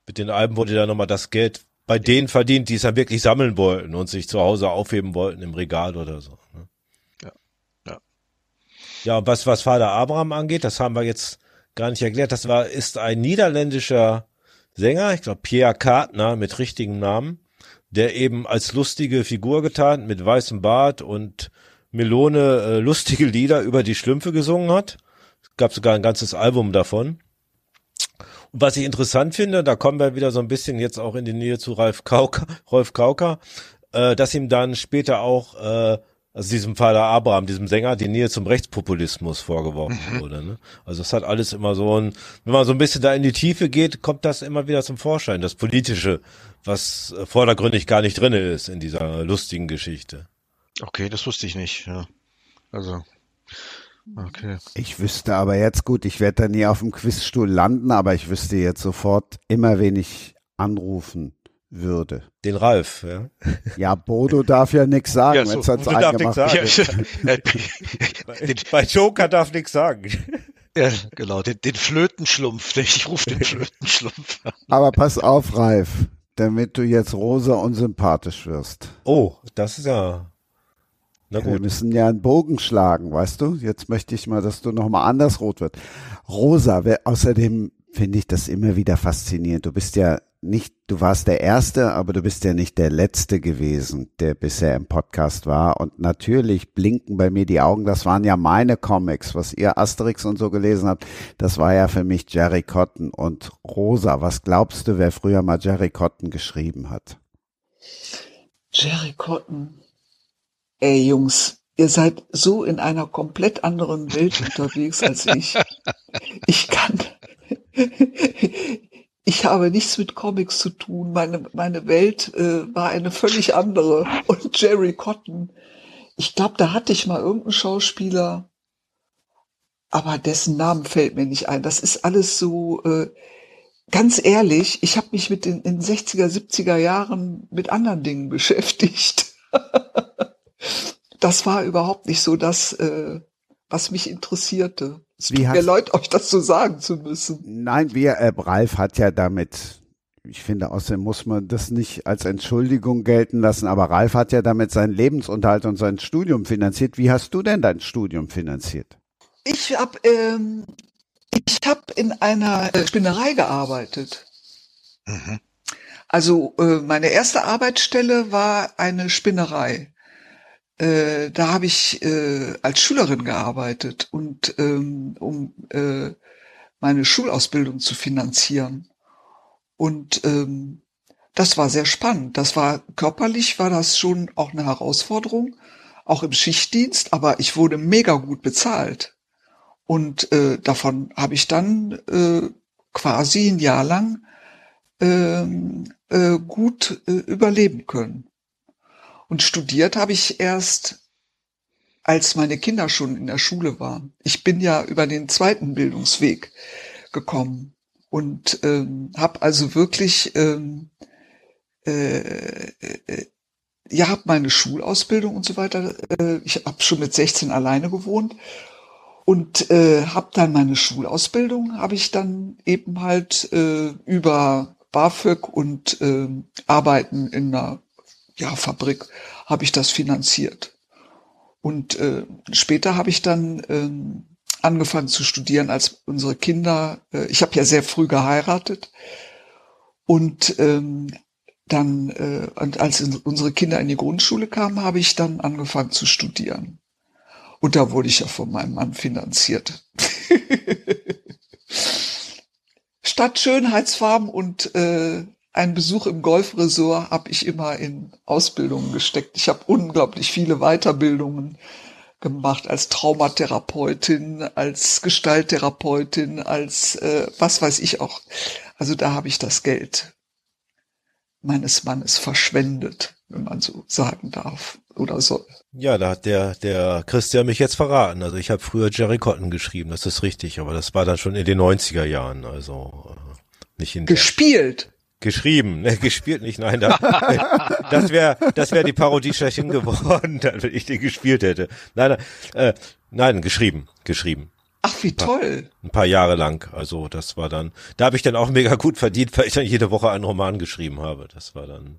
Mit den Alben wurde dann nochmal das Geld bei denen verdient, die es dann wirklich sammeln wollten und sich zu Hause aufheben wollten im Regal oder so. ne? Ja, ja. Ja, und was, was Vater Abraham angeht, das haben wir jetzt gar nicht erklärt. Das war, ist ein niederländischer Sänger, ich glaube Pierre Kartner mit richtigem Namen. Der eben als lustige Figur getan mit weißem Bart und Melone äh, lustige Lieder über die Schlümpfe gesungen hat. Es gab sogar ein ganzes Album davon. Und was ich interessant finde, da kommen wir wieder so ein bisschen jetzt auch in die Nähe zu Ralf Kauker, Rolf Kauker, äh, dass ihm dann später auch, äh, also diesem Vater Abraham, diesem Sänger, die Nähe zum Rechtspopulismus vorgeworfen mhm. wurde. Ne? Also es hat alles immer so ein, wenn man so ein bisschen da in die Tiefe geht, kommt das immer wieder zum Vorschein, das Politische, was äh, vordergründig gar nicht drinne ist in dieser lustigen Geschichte. Okay, das wusste ich nicht, ja. Also, okay. Ich wüsste aber jetzt gut, ich werde da nie auf dem Quizstuhl landen, aber ich wüsste jetzt sofort immer, wen ich anrufen würde. Den Ralf, ja. Ja, Bodo darf ja nichts sagen. Ja, so, Bodo darf nichts sagen. den, bei Joker darf nichts sagen. Ja, genau, den, den Flötenschlumpf. Ich rufe den Flötenschlumpf an. Aber pass auf, Ralf, damit du jetzt rosa unsympathisch wirst. Oh, das ist ja na gut. Wir müssen ja einen Bogen schlagen, weißt du? Jetzt möchte ich mal, dass du nochmal anders rot wird. Rosa, wer, außerdem finde ich das immer wieder faszinierend. Du bist ja nicht, du warst der Erste, aber du bist ja nicht der Letzte gewesen, der bisher im Podcast war. Und natürlich blinken bei mir die Augen. Das waren ja meine Comics, was ihr Asterix und so gelesen habt. Das war ja für mich Jerry Cotton und Rosa. Was glaubst du, wer früher mal Jerry Cotton geschrieben hat? Jerry Cotton. Ey, Jungs, ihr seid so in einer komplett anderen Welt unterwegs als ich. Ich kann, ich habe nichts mit Comics zu tun. Meine, meine Welt äh, war eine völlig andere. Und Jerry Cotton, ich glaube, da hatte ich mal irgendeinen Schauspieler, aber dessen Namen fällt mir nicht ein. Das ist alles so, äh, ganz ehrlich, ich habe mich mit den in 60er, 70er Jahren mit anderen Dingen beschäftigt. das war überhaupt nicht so das, äh, was mich interessierte. Es Wie mir leid, euch das so sagen zu müssen. Nein, wir, äh, Ralf hat ja damit, ich finde, außerdem muss man das nicht als Entschuldigung gelten lassen, aber Ralf hat ja damit seinen Lebensunterhalt und sein Studium finanziert. Wie hast du denn dein Studium finanziert? Ich habe ähm, ich hab in einer Spinnerei gearbeitet. Mhm. Also äh, meine erste Arbeitsstelle war eine Spinnerei. Äh, da habe ich äh, als Schülerin gearbeitet und ähm, um äh, meine Schulausbildung zu finanzieren. Und ähm, das war sehr spannend. Das war körperlich war das schon auch eine Herausforderung, auch im Schichtdienst, aber ich wurde mega gut bezahlt. Und äh, davon habe ich dann äh, quasi ein Jahr lang ähm, äh, gut äh, überleben können. Und studiert habe ich erst, als meine Kinder schon in der Schule waren. Ich bin ja über den zweiten Bildungsweg gekommen und ähm, habe also wirklich ähm, äh, äh, ja habe meine Schulausbildung und so weiter. Äh, ich habe schon mit 16 alleine gewohnt und äh, habe dann meine Schulausbildung habe ich dann eben halt äh, über BAföG und äh, Arbeiten in einer Fabrik habe ich das finanziert. Und äh, später habe ich dann ähm, angefangen zu studieren, als unsere Kinder, äh, ich habe ja sehr früh geheiratet und ähm, dann, äh, und als unsere Kinder in die Grundschule kamen, habe ich dann angefangen zu studieren. Und da wurde ich ja von meinem Mann finanziert. Stadt Schönheitsfarben und äh, ein Besuch im Golfresort habe ich immer in Ausbildungen gesteckt. Ich habe unglaublich viele Weiterbildungen gemacht als Traumatherapeutin, als Gestalttherapeutin, als äh, was weiß ich auch. Also da habe ich das Geld meines Mannes verschwendet, wenn man so sagen darf oder soll. Ja, da hat der der Christian mich jetzt verraten. Also ich habe früher Jerry Cotton geschrieben, das ist richtig, aber das war dann schon in den 90er Jahren, also äh, nicht in gespielt. Geschrieben, ne, gespielt nicht, nein, da, das wäre das wäre die Parodie schlechthin geworden, wenn ich den gespielt hätte. Nein, äh, nein, geschrieben, geschrieben. Ach, wie toll. Ein paar Jahre lang, also das war dann, da habe ich dann auch mega gut verdient, weil ich dann jede Woche einen Roman geschrieben habe. Das war dann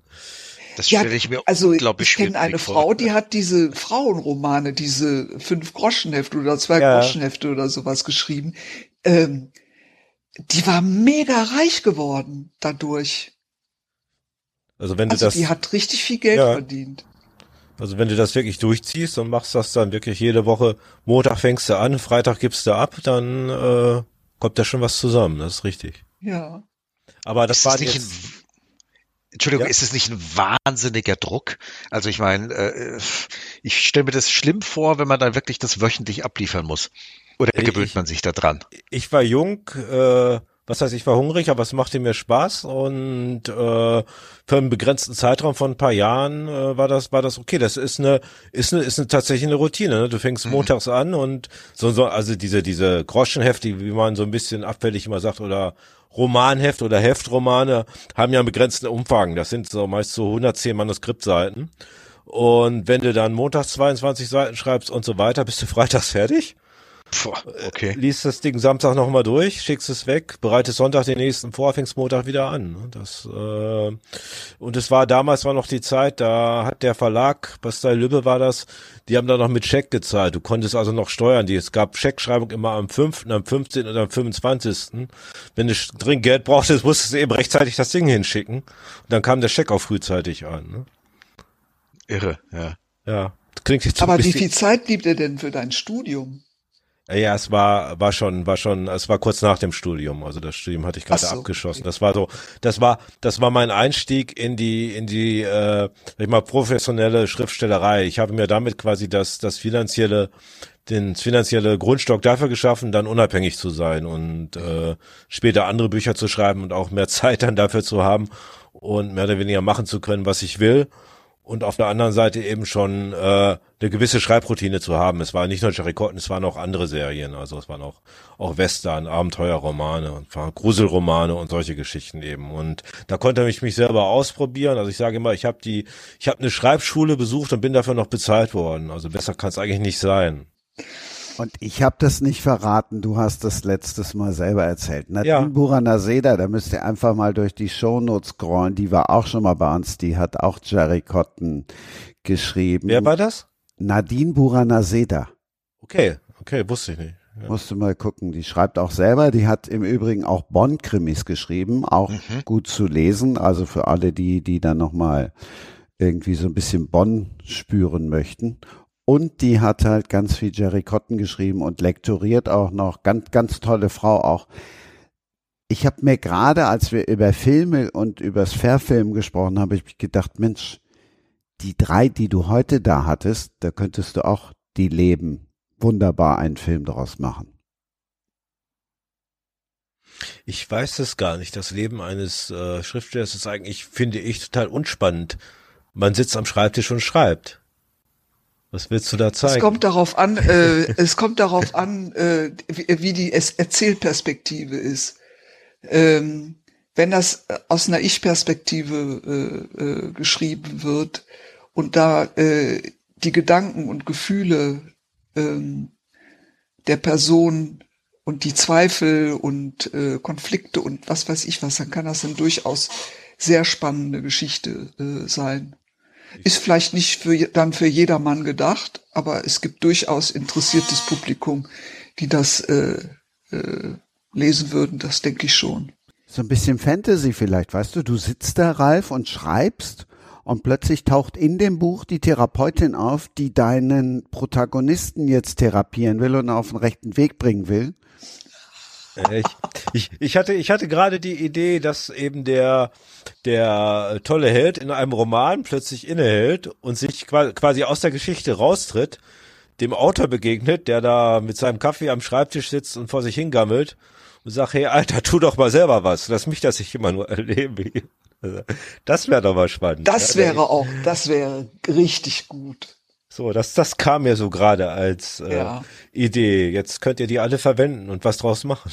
das ja, stelle ich mir also ich kenne eine Frau, die hat diese Frauenromane, diese fünf Groschenhefte oder zwei ja. Groschenhefte oder sowas geschrieben. Ähm, die war mega reich geworden dadurch. Also wenn Also du das, die hat richtig viel Geld Ja. verdient. also wenn du das wirklich durchziehst und machst das dann wirklich jede Woche, Montag fängst du an, Freitag gibst du ab, dann äh, kommt da schon was zusammen. Das ist richtig. Ja. Aber das Ist war es nicht jetzt, ein, Entschuldigung, Ja? ist es nicht ein wahnsinniger Druck? Also ich meine, äh, ich stelle mir das schlimm vor, wenn man dann wirklich das wöchentlich abliefern muss. Oder Ich- gewöhnt man sich da dran? ich war jung, äh, was heißt, ich war hungrig, aber es machte mir Spaß und äh, für einen begrenzten Zeitraum von ein paar Jahren äh, war das war das okay. Das ist eine ist eine ist eine tatsächlich eine Routine. Ne? Du fängst montags an und so so also diese diese Groschenhefte, wie man so ein bisschen abfällig immer sagt oder Romanheft oder Heftromane haben ja einen begrenzten Umfang. Das sind so meist so 110 Manuskriptseiten. Und wenn du dann montags 22 Seiten schreibst und so weiter, bist du freitags fertig Puh, okay. liest das Ding Samstag nochmal durch, schickst es weg, bereitest Sonntag den nächsten vor, fängst Montag wieder an. Das, äh, und es war damals war noch die Zeit, da hat der Verlag, Bastei Lübbe war das, die haben da noch mit Scheck gezahlt. Du konntest also noch steuern. Die, es gab Scheckschreibung immer am 5., am 15. und am 25. Wenn du dringend Geld brauchtest, musstest du eben rechtzeitig das Ding hinschicken. Und dann kam der Scheck auch frühzeitig an. Ne? Irre, ja. Ja, klingt jetzt Aber wie viel Zeit blieb dir denn für dein Studium? Ja, es war war schon war schon es war kurz nach dem Studium, also das Studium hatte ich gerade so, abgeschlossen. Das war so, das war das war mein Einstieg in die in die äh, ich mal professionelle Schriftstellerei. Ich habe mir damit quasi das das finanzielle den finanzielle Grundstock dafür geschaffen, dann unabhängig zu sein und äh, später andere Bücher zu schreiben und auch mehr Zeit dann dafür zu haben und mehr oder weniger machen zu können, was ich will und auf der anderen Seite eben schon äh, eine gewisse Schreibroutine zu haben. Es war nicht nur Jerry Cotton, es waren auch andere Serien, also es waren auch auch Western, Abenteuerromane und Gruselromane und solche Geschichten eben. Und da konnte ich mich selber ausprobieren. Also ich sage immer, ich habe die, ich habe eine Schreibschule besucht und bin dafür noch bezahlt worden. Also besser kann es eigentlich nicht sein. Und ich habe das nicht verraten, du hast das letztes Mal selber erzählt. Nadine Ja. Buranaseda, da müsst ihr einfach mal durch die Shownotes scrollen, die war auch schon mal bei uns, die hat auch Jerry Cotton geschrieben. Wer war das? Nadine Buranaseda. Okay, okay, wusste ich nicht. Ja. Musst du mal gucken. Die schreibt auch selber. Die hat im Übrigen auch Bonn-Krimis geschrieben, auch gut zu lesen. Also für alle, die, die dann nochmal irgendwie so ein bisschen Bonn spüren möchten. Und die hat halt ganz viel Jerry Cotton geschrieben und lektoriert auch noch. Ganz, ganz tolle Frau auch. Ich habe mir gerade, als wir über Filme und übers Verfilmen gesprochen haben, habe ich gedacht, Mensch, die drei, die du heute da hattest, da könntest du auch die leben wunderbar einen Film daraus machen. Ich weiß es gar nicht. Das Leben eines äh, Schriftstellers ist eigentlich, finde ich, total unspannend. Man sitzt am Schreibtisch und schreibt. Was willst du da Es zeigen? kommt darauf an, äh, es kommt darauf an, äh, wie, wie die Es- Erzählperspektive ist. Ähm, wenn das aus einer Ich-Perspektive äh, äh, geschrieben wird und da äh, die Gedanken und Gefühle ähm, der Person und die Zweifel und äh, Konflikte und was weiß ich was, dann kann das eine durchaus sehr spannende Geschichte äh, sein. Ist vielleicht nicht für, dann für jedermann gedacht, aber es gibt durchaus interessiertes Publikum, die das äh, äh, lesen würden, das denke ich schon. So ein bisschen Fantasy vielleicht, weißt du, du sitzt da, Ralf, und schreibst und plötzlich taucht in dem Buch die Therapeutin auf, die deinen Protagonisten jetzt therapieren will und auf den rechten Weg bringen will. Ich, ich, ich hatte, ich hatte gerade die Idee, dass eben der, der tolle Held in einem Roman plötzlich innehält und sich qua- quasi aus der Geschichte raustritt, dem Autor begegnet, der da mit seinem Kaffee am Schreibtisch sitzt und vor sich hingammelt und sagt, hey Alter, tu doch mal selber was. Lass mich das nicht immer nur erlebe. Also, Das wäre doch mal spannend. Das wäre auch, das wäre richtig gut. So, das, das kam mir so gerade als äh, Ja. Idee. Jetzt könnt ihr die alle verwenden und was draus machen.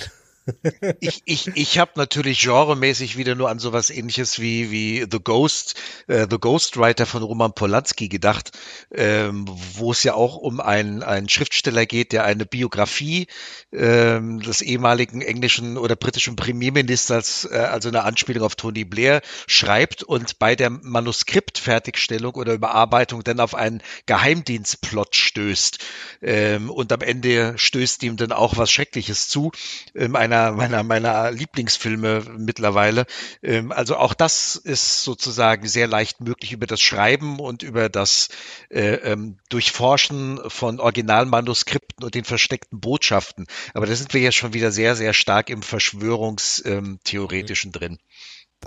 Ich, ich, ich habe natürlich genremäßig wieder nur an sowas ähnliches wie, wie The Ghost, äh, The Ghostwriter von Roman Polanski gedacht, ähm, wo es ja auch um einen, einen Schriftsteller geht, der eine Biografie ähm, des ehemaligen englischen oder britischen Premierministers, äh, also eine Anspielung auf Tony Blair, schreibt und bei der Manuskriptfertigstellung oder Überarbeitung dann auf einen Geheimdienstplot stößt. Ähm, und am Ende stößt ihm dann auch was Schreckliches zu. Ähm, einer meiner, meiner, meiner Lieblingsfilme mittlerweile. Ähm, also auch das ist sozusagen sehr leicht möglich über das Schreiben und über das äh, ähm, Durchforschen von Originalmanuskripten und den versteckten Botschaften. Aber da sind wir ja schon wieder sehr, sehr stark im Verschwörungstheoretischen drin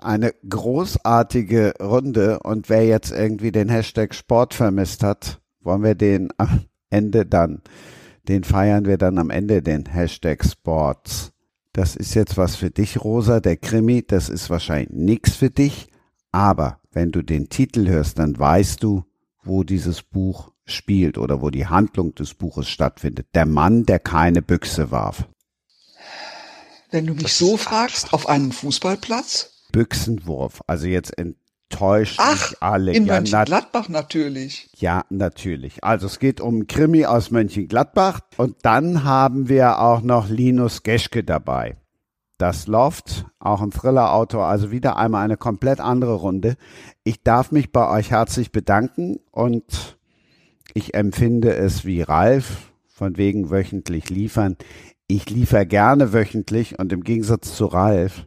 eine großartige Runde und wer jetzt irgendwie den Hashtag Sport vermisst hat, wollen wir den am Ende dann, den feiern wir dann am Ende, den Hashtag Sports. Das ist jetzt was für dich, Rosa, der Krimi, das ist wahrscheinlich nichts für dich, aber wenn du den Titel hörst, dann weißt du, wo dieses Buch spielt oder wo die Handlung des Buches stattfindet. Der Mann, der keine Büchse warf. Wenn du mich das so fragst, auf einem Fußballplatz? Büchsenwurf. Also jetzt enttäuscht Ach, mich alle. In ja, Mönchengladbach natürlich. Ja, natürlich. Also es geht um Krimi aus Mönchengladbach und dann haben wir auch noch Linus Geschke dabei. Das Loft, auch ein Thriller-Autor, also wieder einmal eine komplett andere Runde. Ich darf mich bei euch herzlich bedanken und ich empfinde es wie Ralf, von wegen wöchentlich liefern. Ich liefere gerne wöchentlich und im Gegensatz zu Ralf